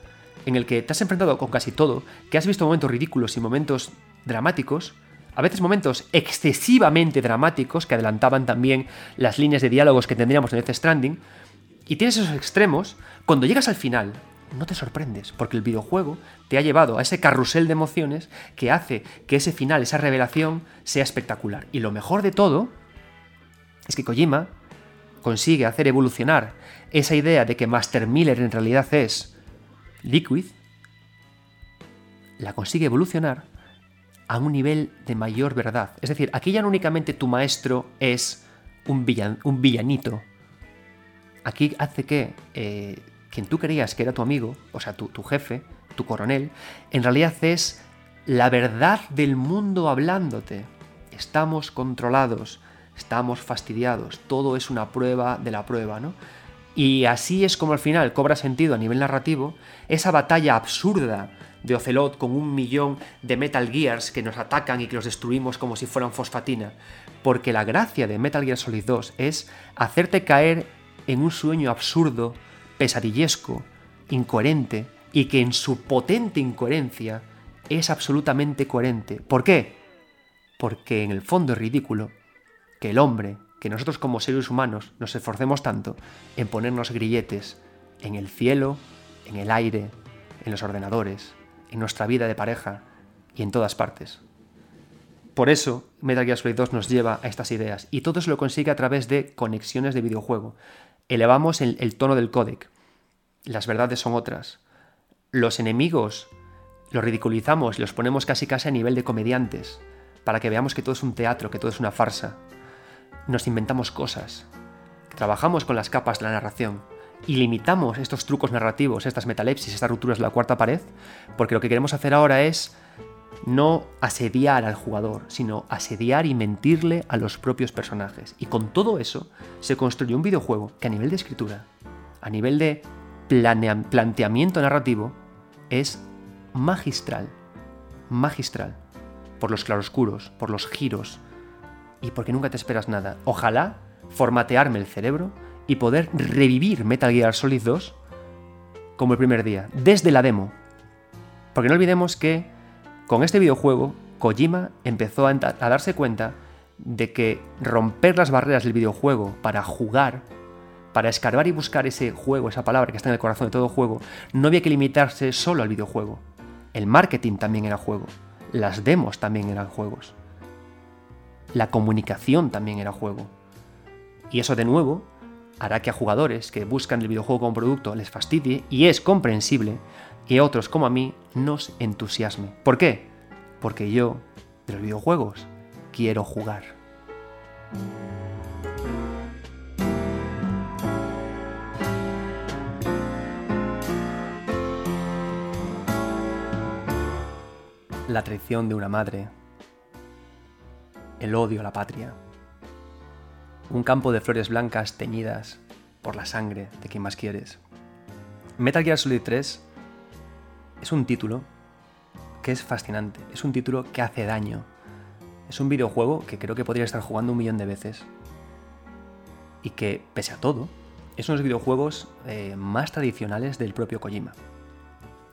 en el que te has enfrentado con casi todo, que has visto momentos ridículos y momentos dramáticos, a veces momentos excesivamente dramáticos que adelantaban también las líneas de diálogos que tendríamos en Death Stranding, y tienes esos extremos, cuando llegas al final, no te sorprendes, porque el videojuego te ha llevado a ese carrusel de emociones que hace que ese final, esa revelación, sea espectacular. Y lo mejor de todo es que Kojima consigue hacer evolucionar esa idea de que Master Miller en realidad es Liquid, la consigue evolucionar a un nivel de mayor verdad. Es decir, aquí ya no únicamente tu maestro es un, un villanito. Aquí hace que eh, quien tú creías que era tu amigo, o sea, tu, tu jefe, tu coronel, en realidad es la verdad del mundo hablándote. Estamos controlados, estamos fastidiados, todo es una prueba de la prueba, ¿no? Y así es como al final cobra sentido a nivel narrativo esa batalla absurda de Ocelot con un millón de Metal Gears que nos atacan y que los destruimos como si fueran fosfatina. Porque la gracia de Metal Gear Solid 2 es hacerte caer en un sueño absurdo pesadillesco, incoherente, y que en su potente incoherencia es absolutamente coherente. ¿Por qué? Porque en el fondo es ridículo que el hombre, que nosotros como seres humanos nos esforcemos tanto en ponernos grilletes en el cielo, en el aire, en los ordenadores, en nuestra vida de pareja y en todas partes. Por eso Metal Gear Solid 2 nos lleva a estas ideas y todo se lo consigue a través de conexiones de videojuego elevamos el, tono del códec. Las verdades son otras. Los enemigos los ridiculizamos los ponemos casi casi a nivel de comediantes, para que veamos que todo es un teatro, que todo es una farsa. Nos inventamos cosas. Trabajamos con las capas de la narración y limitamos estos trucos narrativos, estas metalepsis, estas rupturas de la cuarta pared, porque lo que queremos hacer ahora es no asediar al jugador, sino asediar y mentirle a los propios personajes. Y con todo eso se construyó un videojuego que a nivel de escritura, a nivel de planteamiento narrativo, es magistral. Magistral. Por los claroscuros, por los giros y porque nunca te esperas nada. Ojalá formatearme el cerebro y poder revivir Metal Gear Solid 2 como el primer día, desde la demo. Porque no olvidemos que con este videojuego, Kojima empezó a, darse cuenta de que romper las barreras del videojuego para jugar, para escarbar y buscar ese juego, esa palabra que está en el corazón de todo juego, no había que limitarse solo al videojuego. El marketing también era juego. Las demos también eran juegos. La comunicación también era juego. Y eso de nuevo hará que a jugadores que buscan el videojuego como producto les fastidie y es comprensible y otros como a mí nos entusiasme. ¿Por qué? Porque yo, de los videojuegos, quiero jugar. La traición de una madre. El odio a la patria. Un campo de flores blancas teñidas por la sangre de quien más quieres. Metal Gear Solid 3 es un título que es fascinante, es un título que hace daño. Es un videojuego que creo que podría estar jugando un millón de veces. Y que, pese a todo, es uno de los videojuegos eh, más tradicionales del propio Kojima.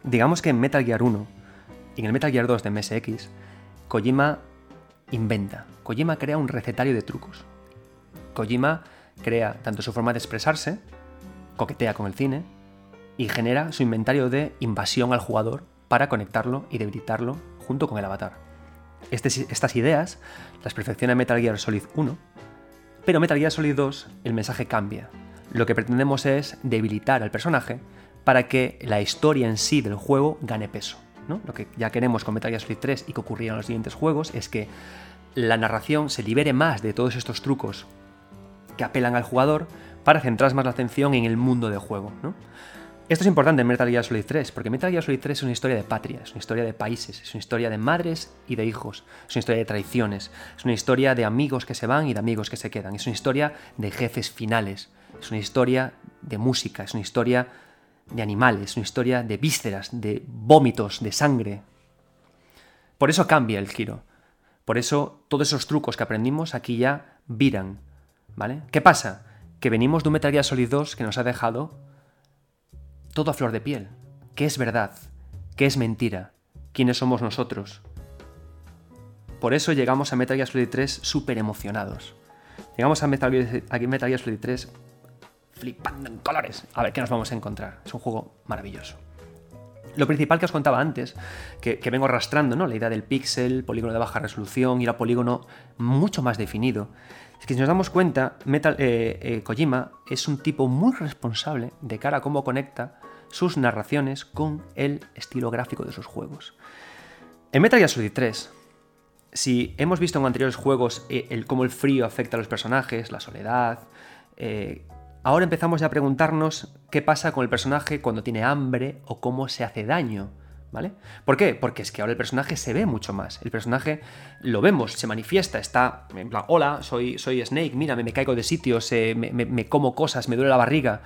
Digamos que en Metal Gear 1 y en el Metal Gear 2 de MSX, Kojima inventa, Kojima crea un recetario de trucos. Kojima crea tanto su forma de expresarse, coquetea con el cine, y genera su inventario de invasión al jugador para conectarlo y debilitarlo junto con el avatar. Este estas ideas las perfecciona Metal Gear Solid 1, pero Metal Gear Solid 2 el mensaje cambia. Lo que pretendemos es debilitar al personaje para que la historia en sí del juego gane peso. Lo que ya queremos con Metal Gear Solid 3 y que ocurría en los siguientes juegos es que la narración se libere más de todos estos trucos que apelan al jugador para centrar más la atención en el mundo de juego. Esto es importante en Metal Gear Solid 3, porque Metal Gear Solid 3 es una historia de patria, es una historia de países, es una historia de madres y de hijos, es una historia de traiciones, es una historia de amigos que se van y de amigos que se quedan, es una historia de jefes finales, es una historia de música, es una historia de animales, es una historia de vísceras, de vómitos, de sangre. Por eso cambia el giro. Por eso todos esos trucos que aprendimos aquí ya viran. ¿Vale? ¿Qué pasa? Que venimos de un Metal Gear Solid 2 que nos ha dejado todo a flor de piel. ¿Qué es verdad? ¿Qué es mentira? ¿Quiénes somos nosotros? Por eso llegamos a Metal Gear Solid 3 súper emocionados. Llegamos a Metal, Gear, a Metal Gear Solid 3 flipando en colores. A ver qué nos vamos a encontrar. Es un juego maravilloso. Lo principal que os contaba antes, que, vengo arrastrando, ¿no? La idea del píxel, polígono de baja resolución y el polígono mucho más definido. Es que si nos damos cuenta, Metal, eh, eh, Kojima es un tipo muy responsable de cara a cómo conecta sus narraciones con el estilo gráfico de sus juegos. En Metal Gear Solid 3, si hemos visto en anteriores juegos eh, el, cómo el frío afecta a los personajes, la soledad, Ahora empezamos ya a preguntarnos qué pasa con el personaje cuando tiene hambre o cómo se hace daño. ¿Vale? ¿Por qué? Porque es que ahora el personaje se ve mucho más. El personaje lo vemos, se manifiesta, está en hola, soy, soy Snake, mira, me, caigo de sitios, me, como cosas, me duele la barriga.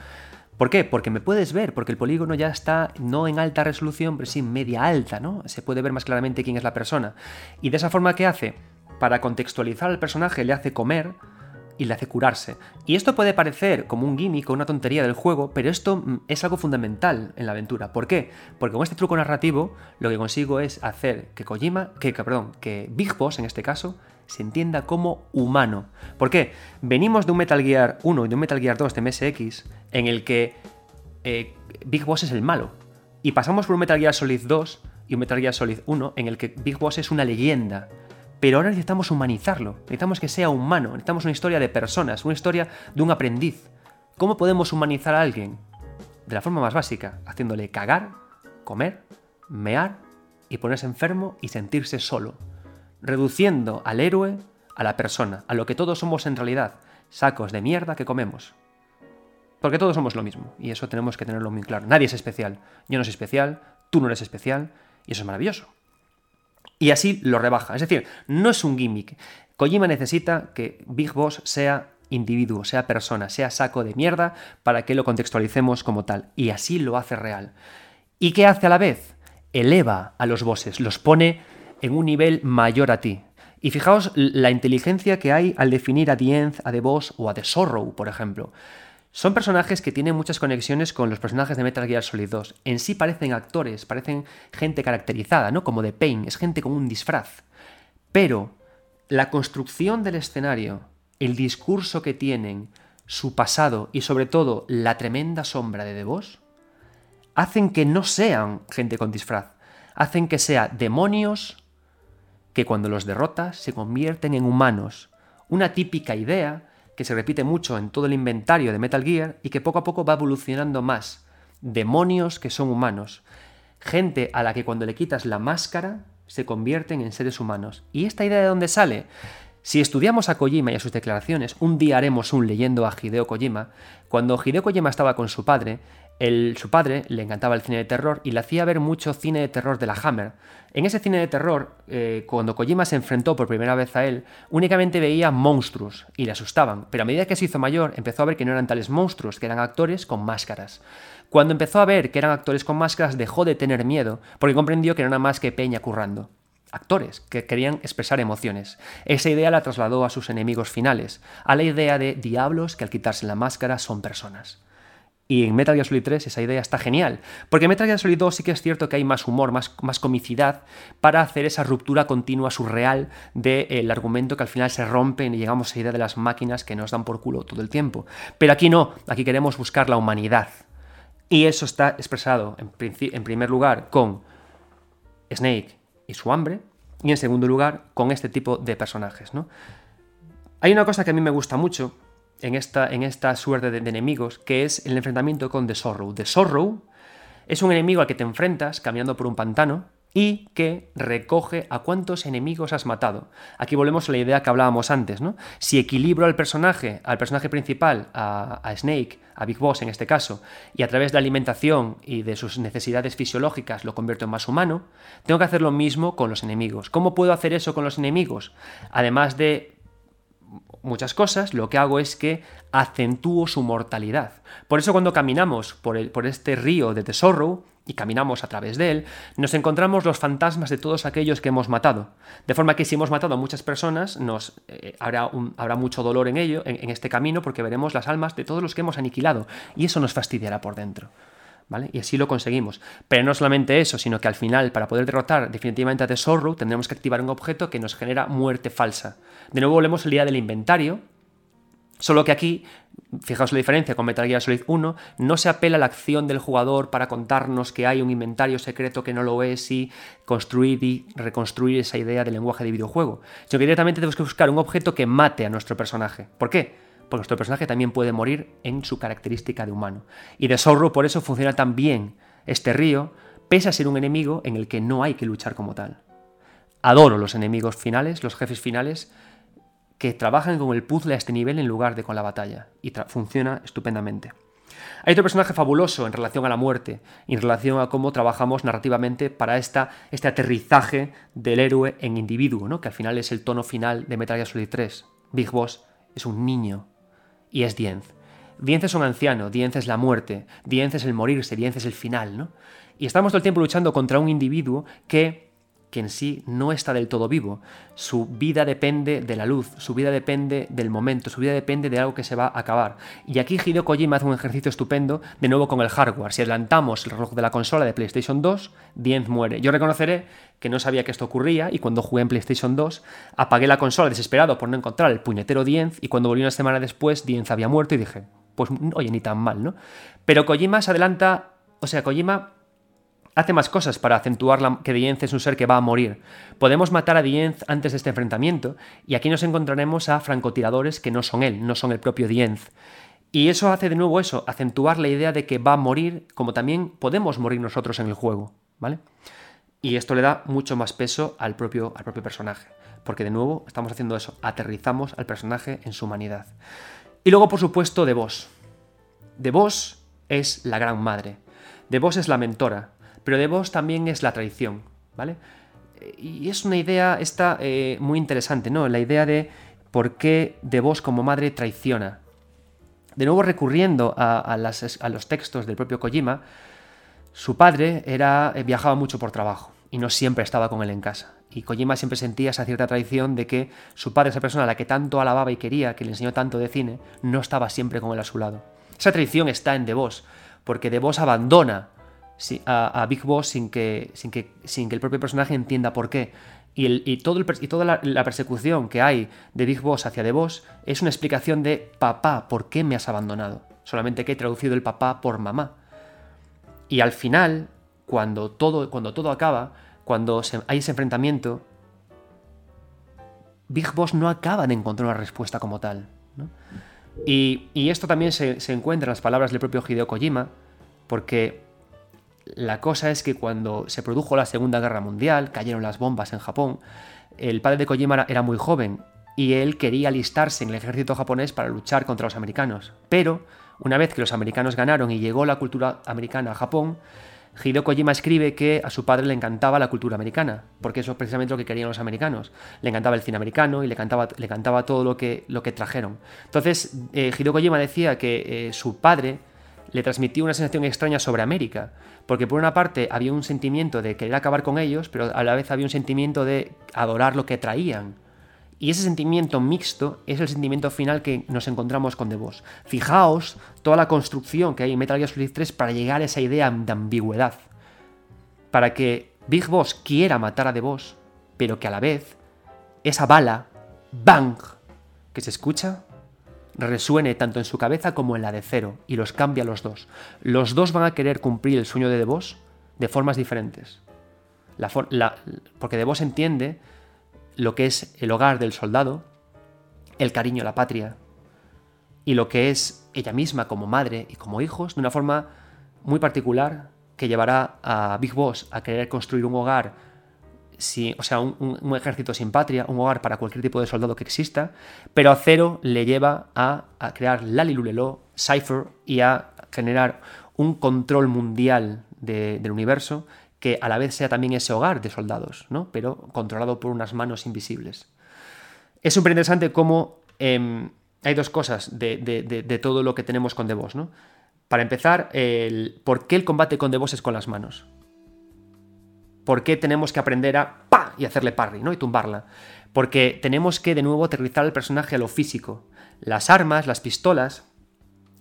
¿Por qué? Porque me puedes ver, porque el polígono ya está no en alta resolución, pero sí en media alta, ¿no? Se puede ver más claramente quién es la persona. Y de esa forma, ¿qué hace? Para contextualizar al personaje, le hace comer y le hace curarse. Y esto puede parecer como un gimmick o una tontería del juego, pero esto mm, es algo fundamental en la aventura. ¿Por qué? Porque con este truco narrativo lo que consigo es hacer que Kojima, que, perdón, que Big Boss en este caso, se entienda como humano. ¿Por qué? Venimos de un Metal Gear 1 y de un Metal Gear 2 de MSX en el que eh, Big Boss es el malo. Y pasamos por un Metal Gear Solid 2 y un Metal Gear Solid 1 en el que Big Boss es una leyenda pero ahora necesitamos humanizarlo, necesitamos que sea humano, necesitamos una historia de personas, una historia de un aprendiz. ¿Cómo podemos humanizar a alguien? De la forma más básica, haciéndole cagar, comer, mear y ponerse enfermo y sentirse solo. Reduciendo al héroe a la persona, a lo que todos somos en realidad, sacos de mierda que comemos. Porque todos somos lo mismo, y eso tenemos que tenerlo muy claro. Nadie es especial. Yo no soy especial, tú no eres especial, y eso es maravilloso. Y así lo rebaja. Es decir, no es un gimmick. Kojima necesita que Big Boss sea individuo, sea persona, sea saco de mierda para que lo contextualicemos como tal. Y así lo hace real. ¿Y qué hace a la vez? Eleva a los bosses, los pone en un nivel mayor a ti. Y fijaos la inteligencia que hay al definir a The a The Boss o a The Sorrow, por ejemplo. Son personajes que tienen muchas conexiones con los personajes de Metal Gear Solid 2. En sí parecen actores, parecen gente caracterizada, ¿no? Como de Pain, es gente con un disfraz. Pero la construcción del escenario, el discurso que tienen, su pasado y sobre todo la tremenda sombra de The Boss, hacen que no sean gente con disfraz, hacen que sean demonios que cuando los derrotas se convierten en humanos. Una típica idea que se repite mucho en todo el inventario de Metal Gear y que poco a poco va evolucionando más. Demonios que son humanos. Gente a la que cuando le quitas la máscara se convierten en seres humanos. ¿Y esta idea de dónde sale? Si estudiamos a Kojima y a sus declaraciones, un día haremos un leyendo a Hideo Kojima. Cuando Hideo Kojima estaba con su padre, su padre le encantaba el cine de terror y le hacía ver mucho cine de terror de la Hammer. En ese cine de terror, eh, cuando Kojima se enfrentó por primera vez a él, únicamente veía monstruos y le asustaban, pero a medida que se hizo mayor empezó a ver que no eran tales monstruos, que eran actores con máscaras. Cuando empezó a ver que eran actores con máscaras dejó de tener miedo, porque comprendió que no era más que peña currando actores que querían expresar emociones. Esa idea la trasladó a sus enemigos finales, a la idea de diablos que al quitarse la máscara son personas. Y en Metal Gear Solid 3 esa idea está genial. Porque en Metal Gear Solid 2 sí que es cierto que hay más humor, más, más comicidad para hacer esa ruptura continua surreal del eh, argumento que al final se rompe y llegamos a esa idea de las máquinas que nos dan por culo todo el tiempo. Pero aquí no, aquí queremos buscar la humanidad. Y eso está expresado en, en primer lugar con Snake y su hambre, y en segundo lugar con este tipo de personajes. ¿no? Hay una cosa que a mí me gusta mucho, en esta, en esta suerte de, enemigos, que es el enfrentamiento con The Sorrow. The Sorrow es un enemigo al que te enfrentas caminando por un pantano y que recoge a cuántos enemigos has matado. Aquí volvemos a la idea que hablábamos antes, ¿no? Si equilibro al personaje, al personaje principal, a, a, Snake, a Big Boss en este caso, y a través de la alimentación y de sus necesidades fisiológicas lo convierto en más humano, tengo que hacer lo mismo con los enemigos. ¿Cómo puedo hacer eso con los enemigos? Además de muchas cosas, lo que hago es que acentúo su mortalidad. Por eso cuando caminamos por, el, por este río de Tesorro, y caminamos a través de él, nos encontramos los fantasmas de todos aquellos que hemos matado. De forma que si hemos matado a muchas personas, nos, eh, habrá, habrá, mucho dolor en ello, en, este camino, porque veremos las almas de todos los que hemos aniquilado, y eso nos fastidiará por dentro. ¿Vale? Y así lo conseguimos. Pero no solamente eso, sino que al final, para poder derrotar definitivamente a The Sorrow, tendremos que activar un objeto que nos genera muerte falsa. De nuevo volvemos al día del inventario, Solo que aquí, fijaos la diferencia con Metal Gear Solid 1, no se apela a la acción del jugador para contarnos que hay un inventario secreto que no lo es y construir y reconstruir esa idea del lenguaje de videojuego, sino que directamente tenemos que buscar un objeto que mate a nuestro personaje. ¿Por qué? Porque nuestro personaje también puede morir en su característica de humano. Y de Zorro por eso funciona tan bien este río, pese a ser un enemigo en el que no hay que luchar como tal. Adoro los enemigos finales, los jefes finales, que trabajan con el puzzle a este nivel en lugar de con la batalla, y funciona estupendamente. Hay otro personaje fabuloso en relación a la muerte, en relación a cómo trabajamos narrativamente para esta, este aterrizaje del héroe en individuo, ¿no? que al final es el tono final de Metal Gear Solid 3. Big Boss es un niño y es Dienz. Dienz es un anciano, Dienz es la muerte, Dienz es el morirse, Dienz es el final. ¿no? Y estamos todo el tiempo luchando contra un individuo que que en sí no está del todo vivo. Su vida depende de la luz, su vida depende del momento, su vida depende de algo que se va a acabar. Y aquí Hideo Kojima hace un ejercicio estupendo, de nuevo con el hardware. Si adelantamos el reloj de la consola de PlayStation 2, Dienz muere. Yo reconoceré que no sabía que esto ocurría y cuando jugué en PlayStation 2 apagué la consola desesperado por no encontrar el puñetero Dienz y cuando volví una semana después Dienz había muerto y dije, pues oye, ni tan mal, ¿no? Pero Kojima se adelanta, o sea, Kojima hace más cosas para acentuar que Dienz es un ser que va a morir. Podemos matar a Dienz antes de este enfrentamiento, y aquí nos encontraremos a francotiradores que no son él, no son el propio Dienz. Y eso hace de nuevo eso, acentuar la idea de que va a morir, como también podemos morir nosotros en el juego, ¿vale? Y esto le da mucho más peso al propio, al propio personaje, porque de nuevo estamos haciendo eso, aterrizamos al personaje en su humanidad. Y luego, por supuesto, de vos. De vos es la gran madre. De vos es la mentora, pero de vos también es la traición, ¿vale? Y es una idea esta eh, muy interesante, ¿no? La idea de por qué de vos como madre traiciona. De nuevo recurriendo a, los textos del propio Kojima, su padre era, eh, viajaba mucho por trabajo y no siempre estaba con él en casa. Y Kojima siempre sentía esa cierta traición de que su padre, esa persona a la que tanto alababa y quería, que le enseñó tanto de cine, no estaba siempre con él a su lado. Esa traición está en De Vos, porque De Vos abandona a, Big Boss sin que, sin, que, el propio personaje entienda por qué. Y, todo y toda la, persecución que hay de Big Boss hacia The Boss es una explicación de papá, ¿por qué me has abandonado? Solamente que he traducido el papá por mamá. Y al final, cuando todo, cuando todo acaba, cuando hay ese enfrentamiento, Big Boss no acaba de encontrar una respuesta como tal. Y, esto también se, se encuentra en las palabras del propio Hideo Kojima, porque la cosa es que cuando se produjo la Segunda Guerra Mundial, cayeron las bombas en Japón, el padre de Kojima era muy joven y él quería alistarse en el ejército japonés para luchar contra los americanos. Pero, una vez que los americanos ganaron y llegó la cultura americana a Japón, Hideo Kojima escribe que a su padre le encantaba la cultura americana, porque eso es precisamente lo que querían los americanos. Le encantaba el cine americano y le encantaba, le encantaba todo lo que, lo que trajeron. Entonces, eh, Hideo decía que eh, su padre le transmitió una sensación extraña sobre América, porque por una parte había un sentimiento de querer acabar con ellos, pero a la vez había un sentimiento de adorar lo que traían. Y ese sentimiento mixto es el sentimiento final que nos encontramos con The Boss. Fijaos toda la construcción que hay en Metal Gear Solid 3 para llegar a esa idea de ambigüedad. Para que Big Boss quiera matar a The Boss, pero que a la vez esa bala, bang, que se escucha, resuene tanto en su cabeza como en la de Cero, y los cambia a los dos. Los dos van a querer cumplir el sueño de De de formas diferentes. porque De entiende lo que es el hogar del soldado, el cariño a la patria, y lo que es ella misma como madre y como hijos, de una forma muy particular que llevará a Big Boss a querer construir un hogar o sea, un, ejército sin patria, un hogar para cualquier tipo de soldado que exista, pero a Cero le lleva a, crear Lalilulelo, Cypher y a generar un control mundial del universo que a la vez sea también ese hogar de soldados, ¿no? pero controlado por unas manos invisibles. Es súper interesante cómo em, hay dos cosas de, todo lo que tenemos con The Boss. ¿no? Para empezar, ¿por qué el combate con The Boss es con las manos? ¿Por qué tenemos que aprender a pa y hacerle parry, ¿no? Y tumbarla. Porque tenemos que de nuevo aterrizar el personaje a lo físico. Las armas, las pistolas,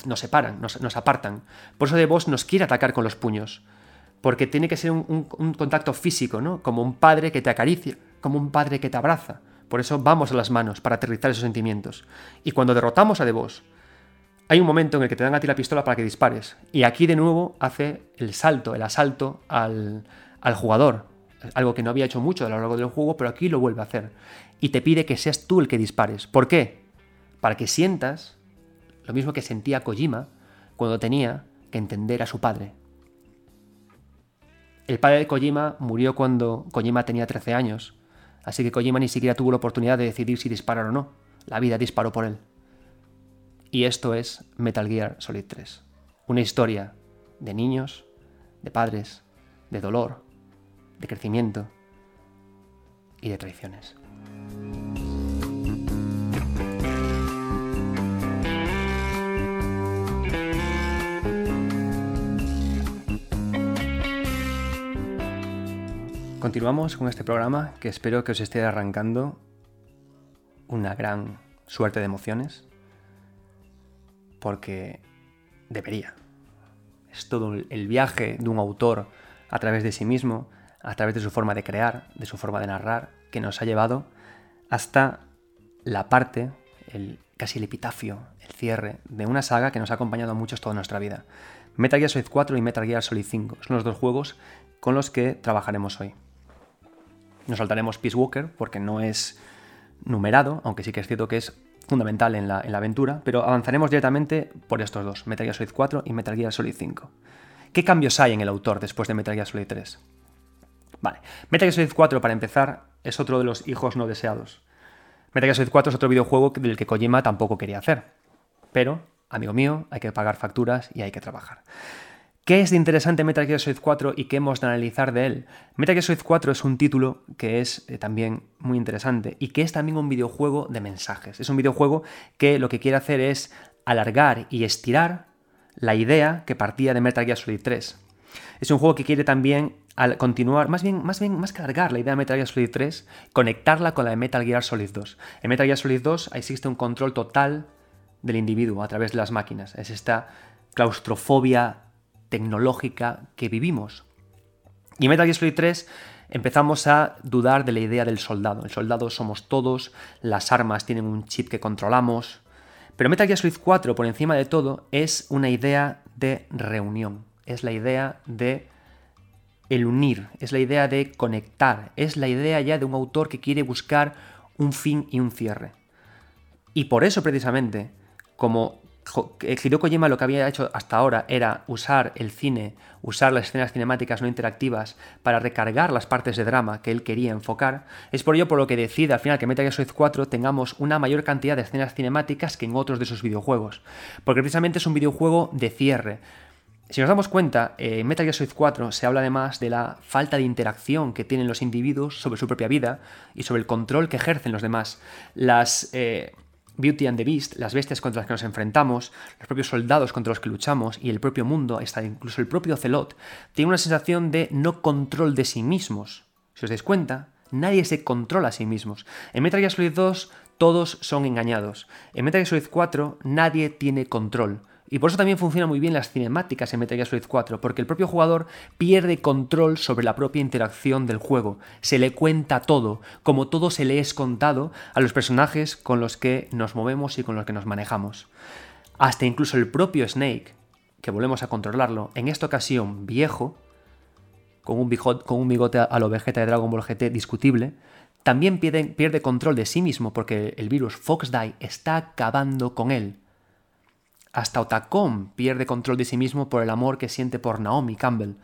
nos separan, nos, apartan. Por eso The Boss nos quiere atacar con los puños. Porque tiene que ser un, contacto físico, ¿no? Como un padre que te acaricia, como un padre que te abraza. Por eso vamos a las manos, para aterrizar esos sentimientos. Y cuando derrotamos a Boss, hay un momento en el que te dan a ti la pistola para que dispares. Y aquí de nuevo hace el salto, el asalto al, al jugador. Algo que no había hecho mucho a lo largo del juego, pero aquí lo vuelve a hacer. Y te pide que seas tú el que dispares. ¿Por qué? Para que sientas lo mismo que sentía Kojima cuando tenía que entender a su padre. El padre de Kojima murió cuando Kojima tenía 13 años, así que Kojima ni siquiera tuvo la oportunidad de decidir si disparar o no. La vida disparó por él. Y esto es Metal Gear Solid 3. Una historia de niños, de padres, de dolor, de crecimiento y de traiciones. Continuamos con este programa que espero que os esté arrancando una gran suerte de emociones, porque debería. Es todo el viaje de un autor a través de sí mismo, a través de su forma de crear, de su forma de narrar, que nos ha llevado hasta la parte, el, casi el epitafio, el cierre de una saga que nos ha acompañado a muchos toda nuestra vida. Metal Gear Solid 4 y Metal Gear Solid 5 son los dos juegos con los que trabajaremos hoy. Nos saltaremos Peace Walker porque no es numerado, aunque sí que es cierto que es fundamental en la, aventura, pero avanzaremos directamente por estos dos, Metal Gear Solid 4 y Metal Gear Solid 5. ¿Qué cambios hay en el autor después de Metal Gear Solid 3? Vale, Metal Gear Solid 4, para empezar, es otro de los hijos no deseados. Metal Gear Solid 4 es otro videojuego del que Kojima tampoco quería hacer. Pero, amigo mío, hay que pagar facturas y hay que trabajar. ¿Qué es de interesante Metal Gear Solid 4 y qué hemos de analizar de él? Metal Gear Solid 4 es un título que es eh, también muy interesante y que es también un videojuego de mensajes. Es un videojuego que lo que quiere hacer es alargar y estirar la idea que partía de Metal Gear Solid 3. Es un juego que quiere también al continuar, más bien, más bien, más que alargar la idea de Metal Gear Solid 3, conectarla con la de Metal Gear Solid 2. En Metal Gear Solid 2 existe un control total del individuo a través de las máquinas. Es esta claustrofobia tecnológica que vivimos. Y en Metal Gear Solid 3 empezamos a dudar de la idea del soldado. El soldado somos todos, las armas tienen un chip que controlamos. Pero Metal Gear Solid 4, por encima de todo, es una idea de reunión. Es la idea de el unir, es la idea de conectar, es la idea ya de un autor que quiere buscar un fin y un cierre. Y por eso precisamente, como Hideo Kojima lo que había hecho hasta ahora era usar el cine, usar las escenas cinemáticas no interactivas para recargar las partes de drama que él quería enfocar, es por ello por lo que decide al final que Metal Gear Solid 4 tengamos una mayor cantidad de escenas cinemáticas que en otros de sus videojuegos, porque precisamente es un videojuego de cierre. Si nos damos cuenta, en Metal Gear Solid 4 se habla además de la falta de interacción que tienen los individuos sobre su propia vida y sobre el control que ejercen los demás. Las... Eh, Beauty and the Beast, las bestias contra las que nos enfrentamos, los propios soldados contra los que luchamos y el propio mundo, hasta incluso el propio Celot, tiene una sensación de no control de sí mismos. Si os dais cuenta, nadie se controla a sí mismos. En Metal Gear Solid 2 todos son engañados. En Metal Gear Solid 4 nadie tiene control. Y por eso también funcionan muy bien las cinemáticas en Metal Gear Solid 4, porque el propio jugador pierde control sobre la propia interacción del juego. Se le cuenta todo, como todo se le es contado a los personajes con los que nos movemos y con los que nos manejamos. Hasta incluso el propio Snake, que volvemos a controlarlo, en esta ocasión viejo, con un, bigote, a lo Vegeta de Dragon Ball GT discutible, también pierde, pierde control de sí mismo porque el virus Foxdie está acabando con él hasta Otacon pierde control de sí mismo por el amor que siente por Naomi Campbell.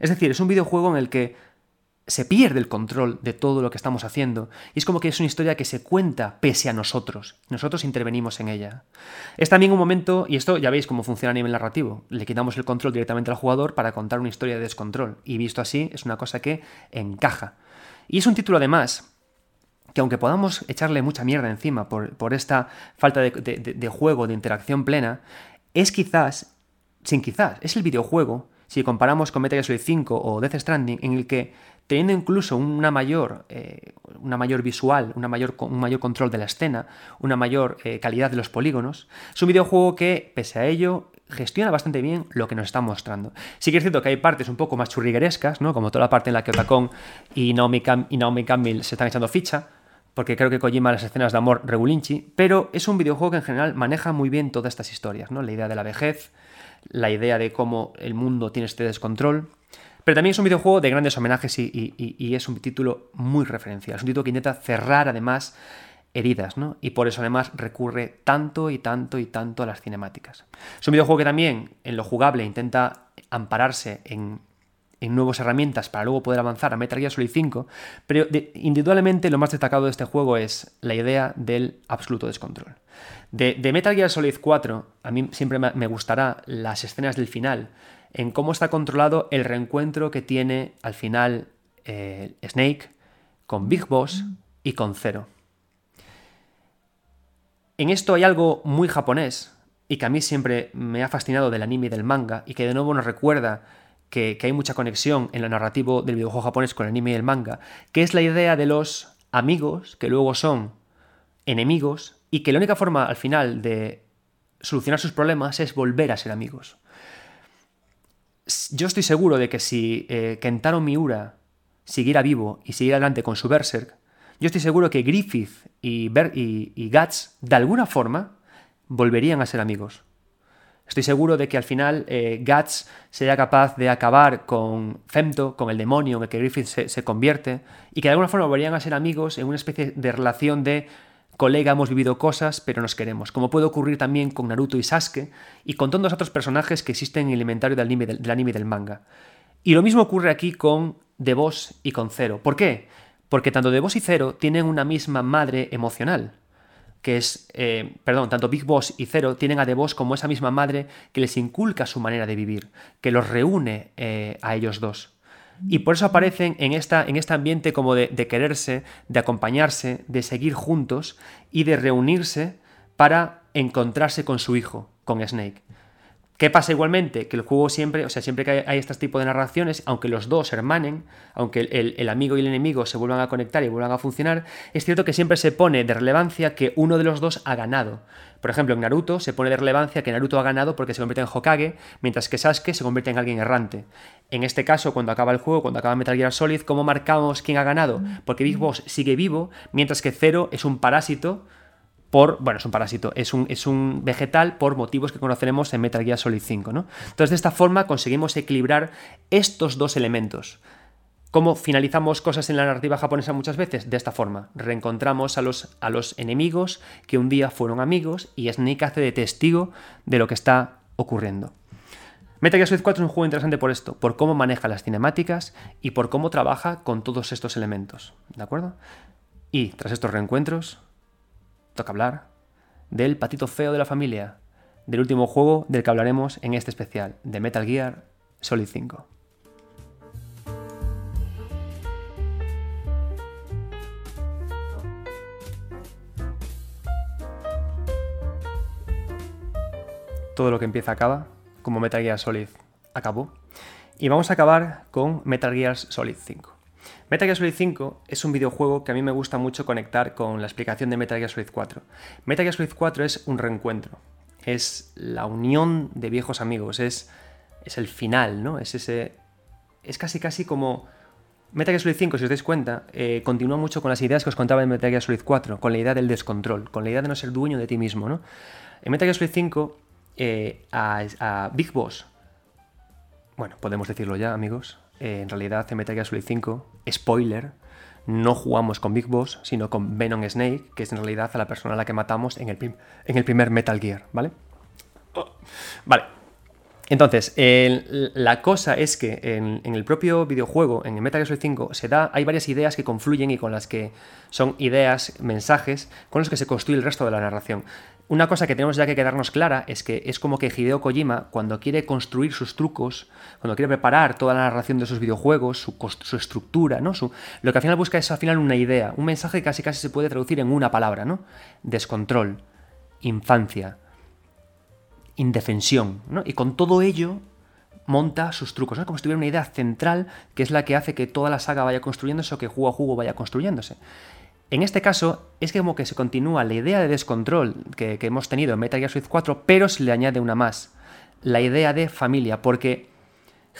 Es decir, es un videojuego en el que se pierde el control de todo lo que estamos haciendo y es como que es una historia que se cuenta pese a nosotros. Nosotros intervenimos en ella. Es también un momento, y esto ya veis cómo funciona a nivel narrativo, le quitamos el control directamente al jugador para contar una historia de descontrol y visto así es una cosa que encaja. Y es un título además que aunque podamos echarle mucha mierda encima por, esta falta de, juego, de interacción plena, es quizás sin quizás, es el videojuego, si comparamos con Metal Gear Solid 5 o Death Stranding, en el que teniendo incluso una mayor, eh, una mayor visual, una mayor, un mayor control de la escena, una mayor eh, calidad de los polígonos, es un videojuego que, pese a ello, gestiona bastante bien lo que nos está mostrando. Sí que es cierto que hay partes un poco más churriguerescas, ¿no? como toda la parte en la que Otacon y Naomi, y Naomi Campbell se están echando ficha, porque creo que Kojima las escenas de amor regulinchi, pero es un videojuego que en general maneja muy bien todas estas historias, ¿no? La idea de la vejez, la idea de cómo el mundo tiene este descontrol. Pero también es un videojuego de grandes homenajes y, es un título muy referencial. Es un título que intenta cerrar además heridas, ¿no? Y por eso además recurre tanto y tanto y tanto a las cinemáticas. Es un videojuego que también en lo jugable intenta ampararse en, nuevas herramientas para luego poder avanzar a Metal Gear Solid 5, pero indudablemente lo más destacado de este juego es la idea del absoluto descontrol. De, Metal Gear Solid 4, a mí siempre me gustará las escenas del final, en cómo está controlado el reencuentro que tiene al final eh, Snake con Big Boss y con Zero. En esto hay algo muy japonés y que a mí siempre me ha fascinado del anime y del manga y que de nuevo nos recuerda que, hay mucha conexión en el narrativo del videojuego japonés con el anime y el manga, que es la idea de los amigos que luego son enemigos y que la única forma al final de solucionar sus problemas es volver a ser amigos yo estoy seguro de que si eh, Kentaro Miura siguiera vivo y siguiera adelante con su Berserk, yo estoy seguro que Griffith y, y, Guts, de alguna forma, volverían a ser amigos. Estoy seguro de que al final eh, Guts sería capaz de acabar con Femto, con el demonio en el que Griffith se, convierte, y que de alguna forma volverían a ser amigos en una especie de relación de colega, hemos vivido cosas, pero nos queremos, como puede ocurrir también con Naruto y Sasuke, y con todos los otros personajes que existen en el inventario del anime, del, anime y del manga. Y lo mismo ocurre aquí con The Boss y con Zero. ¿Por qué? Porque tanto The Boss y Zero tienen una misma madre emocional, que es, eh, perdón, tanto Big Boss y Zero tienen a The Boss como esa misma madre que les inculca su manera de vivir, que los reúne eh, a ellos dos. Y por eso aparecen en, esta, en este ambiente como de, de quererse, de acompañarse, de seguir juntos y de reunirse para encontrarse con su hijo, con Snake. ¿Qué pasa igualmente? Que el juego siempre, o sea, siempre que hay, este tipo de narraciones, aunque los dos hermanen, aunque el, amigo y el enemigo se vuelvan a conectar y vuelvan a funcionar, es cierto que siempre se pone de relevancia que uno de los dos ha ganado. Por ejemplo, en Naruto se pone de relevancia que Naruto ha ganado porque se convierte en Hokage, mientras que Sasuke se convierte en alguien errante. En este caso, cuando acaba el juego, cuando acaba Metal Gear Solid, ¿cómo marcamos quién ha ganado? Porque Big Boss sigue vivo, mientras que Zero es un parásito por, bueno, es un parásito, es un, es un vegetal por motivos que conoceremos en Metal Gear Solid 5, ¿no? Entonces, de esta forma conseguimos equilibrar estos dos elementos. ¿Cómo finalizamos cosas en la narrativa japonesa muchas veces? De esta forma. Reencontramos a los, a los enemigos que un día fueron amigos y Snake hace de testigo de lo que está ocurriendo. Metal Gear Solid 4 es un juego interesante por esto, por cómo maneja las cinemáticas y por cómo trabaja con todos estos elementos. ¿De acuerdo? Y tras estos reencuentros, toca hablar del patito feo de la familia, del último juego del que hablaremos en este especial, de Metal Gear Solid 5. Todo lo que empieza acaba, como Metal Gear Solid acabó. Y vamos a acabar con Metal Gear Solid 5. Metal Gear Solid 5 es un videojuego que a mí me gusta mucho conectar con la explicación de Metal Gear Solid 4. Metal Gear Solid 4 es un reencuentro, es la unión de viejos amigos, es, es el final, ¿no? Es ese. Es casi casi como. Metal Gear Solid 5, si os dais cuenta, eh, continúa mucho con las ideas que os contaba en Metal Gear Solid 4, con la idea del descontrol, con la idea de no ser dueño de ti mismo, ¿no? En Metal Gear Solid 5, eh, a Big Boss, bueno, podemos decirlo ya, amigos, eh, en realidad en Metal Gear Solid 5, spoiler, no jugamos con Big Boss, sino con Venom Snake, que es en realidad a la persona a la que matamos en el, en el primer Metal Gear, ¿vale? Oh, vale. Entonces, la cosa es que en, el propio videojuego, en el Metal Gear Solid 5, se da, hay varias ideas que confluyen y con las que son ideas, mensajes, con los que se construye el resto de la narración. Una cosa que tenemos ya que quedarnos clara es que es como que Hideo Kojima, cuando quiere construir sus trucos, cuando quiere preparar toda la narración de sus videojuegos, su, estructura, ¿no? Su, lo que al final busca es al final una idea, un mensaje que casi casi se puede traducir en una palabra, ¿no? Descontrol, infancia. Indefensión, ¿no? Y con todo ello monta sus trucos, ¿no? Como si tuviera una idea central que es la que hace que toda la saga vaya construyéndose o que juego a juego vaya construyéndose. En este caso, es como que se continúa la idea de descontrol que, que hemos tenido en Metal Gear Solid 4, pero se le añade una más, la idea de familia, porque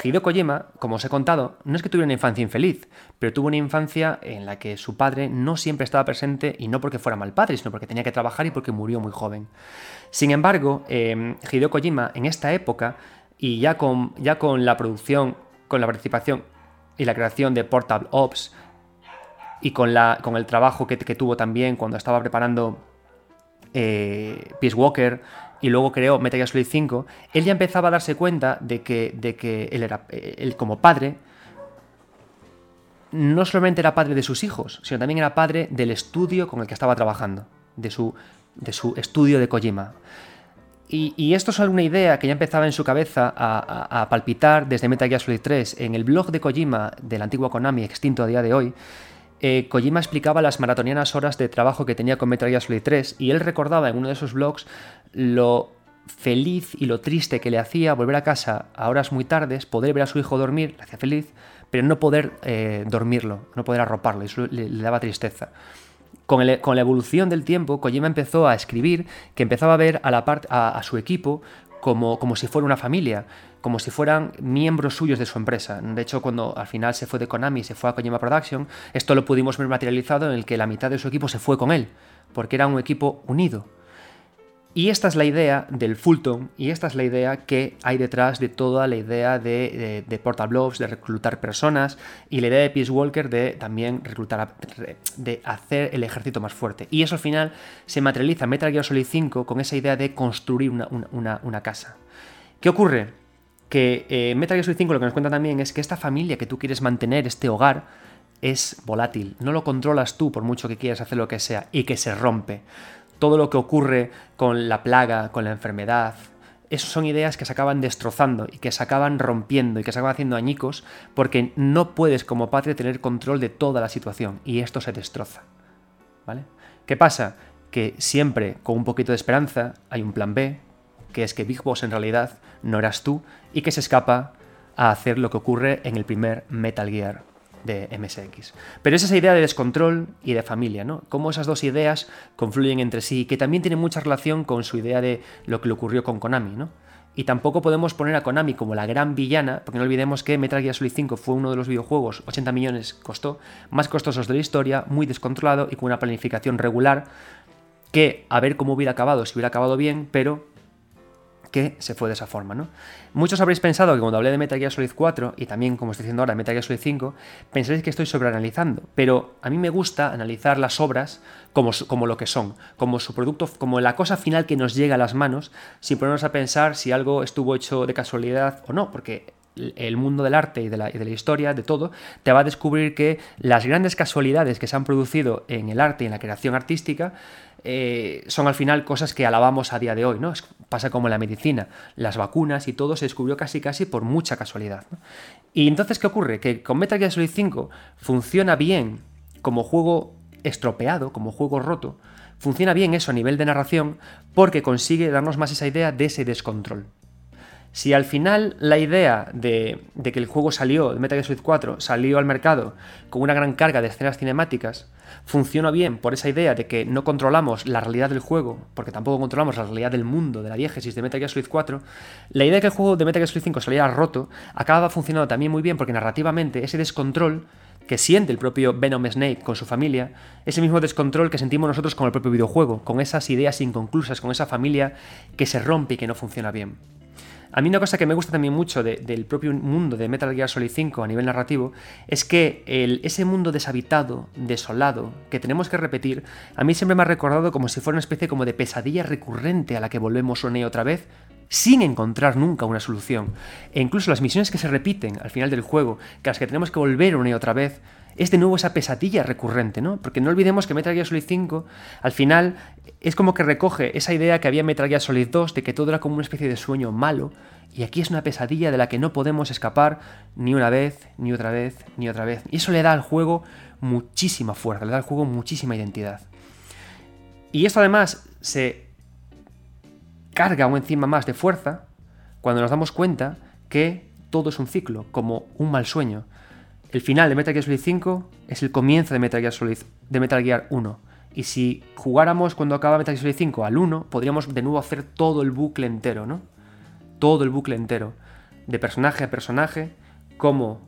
Hideo Kojima, como os he contado, no es que tuviera una infancia infeliz, pero tuvo una infancia en la que su padre no siempre estaba presente y no porque fuera mal padre, sino porque tenía que trabajar y porque murió muy joven. Sin embargo, eh, Hideo Kojima en esta época y ya con, la producción, con la participación y la creación de Portable Ops y con el trabajo que, tuvo también cuando estaba preparando eh, Peace Walker y luego creó Metal Gear Solid 5, él ya empezaba a darse cuenta de que, de que él, era, él como padre no solamente era padre de sus hijos, sino también era padre del estudio con el que estaba trabajando, de su, de su estudio de Kojima. Y, esto es alguna idea que ya empezaba en su cabeza a, palpitar desde Metal Gear Solid 3. En el blog de Kojima, del antiguo Konami, extinto a día de hoy, eh, Kojima explicaba las maratonianas horas de trabajo que tenía con Metal Gear Solid 3 y él recordaba en uno de esos blogs lo feliz y lo triste que le hacía volver a casa a horas muy tardes, poder ver a su hijo dormir, le hacía feliz, pero no poder eh, dormirlo, no poder arroparlo, eso le, daba tristeza. Con, la evolución del tiempo, Kojima empezó a escribir que empezaba a ver a, su equipo como, como, si fuera una familia, como si fueran miembros suyos de su empresa. De hecho, cuando al final se fue de Konami y se fue a Kojima Production, esto lo pudimos ver materializado en el que la mitad de su equipo se fue con él, porque era un equipo unido. Y esta es la idea del Fulton y esta es la idea que hay detrás de toda la idea de, de, de de reclutar personas y la idea de Peace Walker de también reclutar, de hacer el ejército más fuerte. Y eso al final se materializa en Metal Gear Solid 5 con esa idea de construir una, casa. ¿Qué ocurre? Que eh, Metal Gear Solid 5 lo que nos cuenta también es que esta familia que tú quieres mantener, este hogar, es volátil. No lo controlas tú por mucho que quieras hacer lo que sea y que se rompe todo lo que ocurre con la plaga, con la enfermedad, esas son ideas que se acaban destrozando y que se acaban rompiendo y que se acaban haciendo añicos porque no puedes como padre tener control de toda la situación y esto se destroza. ¿Vale? ¿Qué pasa? Que siempre con un poquito de esperanza hay un plan B, que es que Big Boss en realidad no eras tú y que se escapa a hacer lo que ocurre en el primer Metal Gear de MSX. Pero es esa idea de descontrol y de familia, ¿no? Cómo esas dos ideas confluyen entre sí, que también tiene mucha relación con su idea de lo que le ocurrió con Konami, ¿no? Y tampoco podemos poner a Konami como la gran villana, porque no olvidemos que Metal Gear Solid 5 fue uno de los videojuegos, 80 millones costó, más costosos de la historia, muy descontrolado y con una planificación regular, que a ver cómo hubiera acabado, si hubiera acabado bien, pero que se fue de esa forma. ¿no? Muchos habréis pensado que cuando hablé de Metal Gear Solid 4 y también como estoy diciendo ahora Metal Gear Solid 5, pensaréis que estoy sobreanalizando, pero a mí me gusta analizar las obras como, como lo que son, como su producto, como la cosa final que nos llega a las manos, sin ponernos a pensar si algo estuvo hecho de casualidad o no, porque el mundo del arte y de, la, de, la, historia, de todo, te va a descubrir que las grandes casualidades que se han producido en el arte y en la creación artística eh, son al final cosas que alabamos a día de hoy, ¿no? Pasa como en la medicina, las vacunas y todo se descubrió casi casi por mucha casualidad. Y entonces, ¿qué ocurre? Que con Metal Gear Solid 5 funciona bien como juego estropeado, como juego roto, funciona bien eso a nivel de narración porque consigue darnos más esa idea de ese descontrol. Si al final la idea de, que el juego salió, de Metal Gear Solid 4, salió al mercado con una gran carga de escenas cinemáticas, funciona bien por esa idea de que no controlamos la realidad del juego, porque tampoco controlamos la realidad del mundo, de la diégesis de Metal Gear Solid 4, la idea de que el juego de Metal Gear Solid 5 saliera roto acaba funcionando también muy bien porque narrativamente ese descontrol que siente el propio Venom Snake con su familia, ese mismo descontrol que sentimos nosotros con el propio videojuego, con esas ideas inconclusas, con esa familia que se rompe y que no funciona bien. A mí una cosa que me gusta también mucho del propio mundo de Metal Gear Solid 5 a nivel narrativo es que ese mundo deshabitado, desolado, que tenemos que repetir, a mí siempre me ha recordado como si fuera una especie como de pesadilla recurrente a la que volvemos una y otra vez sin encontrar nunca una solución. E incluso las misiones que se repiten al final del juego, que las que tenemos que volver una y otra vez, es de nuevo esa pesadilla recurrente, ¿no? Porque no olvidemos que Metal Gear Solid 5 al final es como que recoge esa idea que había en Metal Gear Solid 2 de que todo era como una especie de sueño malo y aquí es una pesadilla de la que no podemos escapar ni una vez, ni otra vez, ni otra vez. Y eso le da al juego muchísima fuerza, le da al juego muchísima identidad. Y esto además se carga aún encima más de fuerza cuando nos damos cuenta que todo es un ciclo, como un mal sueño. El final de Metal Gear Solid 5 es el comienzo de Metal Gear Solid de Metal Gear 1. Y si jugáramos cuando acaba Metal Gear Solid 5 al 1, podríamos de nuevo hacer todo el bucle entero, ¿no? Todo el bucle entero. De personaje a personaje, como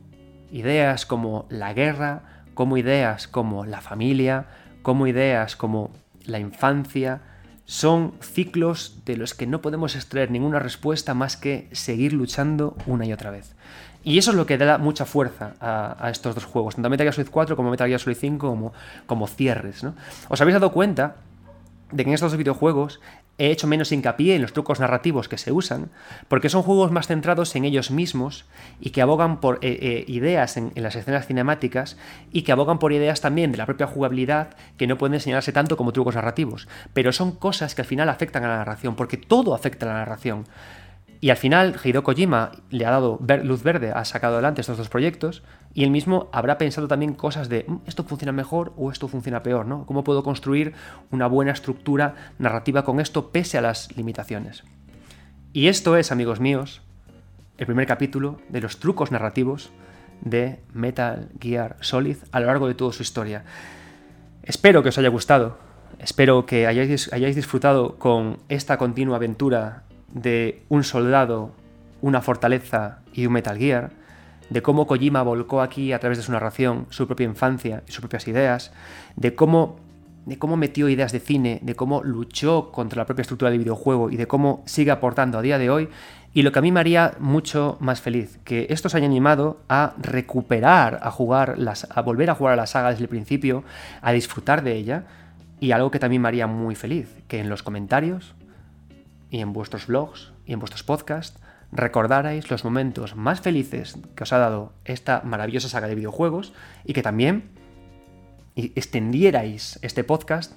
ideas como la guerra, como ideas como la familia, como ideas como la infancia, son ciclos de los que no podemos extraer ninguna respuesta más que seguir luchando una y otra vez. Y eso es lo que da mucha fuerza a, estos dos juegos, tanto Metal Gear Solid 4 como Metal Gear Solid 5 como, como cierres. ¿no? ¿Os habéis dado cuenta de que en estos dos videojuegos he hecho menos hincapié en los trucos narrativos que se usan, porque son juegos más centrados en ellos mismos y que abogan por eh, eh, ideas en, las escenas cinemáticas y que abogan por ideas también de la propia jugabilidad que no pueden enseñarse tanto como trucos narrativos. Pero son cosas que al final afectan a la narración, porque todo afecta a la narración. Y al final, Hideo Kojima le ha dado luz verde, ha sacado adelante estos dos proyectos, y él mismo habrá pensado también cosas de mm, esto funciona mejor o esto funciona peor, ¿no? ¿Cómo puedo construir una buena estructura narrativa con esto pese a las limitaciones? Y esto es, amigos míos, el primer capítulo de los trucos narrativos de Metal Gear Solid a lo largo de toda su historia. Espero que os haya gustado, espero que hayáis, hayáis disfrutado con esta continua aventura de un soldado, una fortaleza y un Metal Gear, de cómo Kojima volcó aquí a través de su narración su propia infancia y sus propias ideas, de cómo, de cómo metió ideas de cine, de cómo luchó contra la propia estructura del videojuego y de cómo sigue aportando a día de hoy. Y lo que a mí me haría mucho más feliz, que esto se haya animado a recuperar, a jugar, las, a volver a jugar a la saga desde el principio, a disfrutar de ella, y algo que también me haría muy feliz, que en los comentarios y en vuestros vlogs y en vuestros podcasts recordarais los momentos más felices que os ha dado esta maravillosa saga de videojuegos y que también extendierais este podcast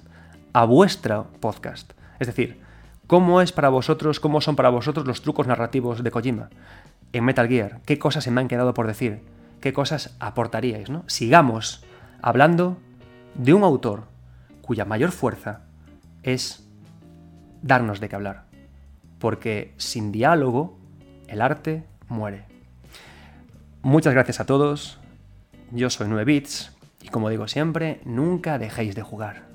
a vuestro podcast. Es decir, ¿cómo es para vosotros, cómo son para vosotros los trucos narrativos de Kojima en Metal Gear? ¿Qué cosas se me han quedado por decir? ¿Qué cosas aportaríais? ¿no? Sigamos hablando de un autor cuya mayor fuerza es darnos de qué hablar. Porque sin diálogo el arte muere. Muchas gracias a todos, yo soy 9bits y como digo siempre, nunca dejéis de jugar.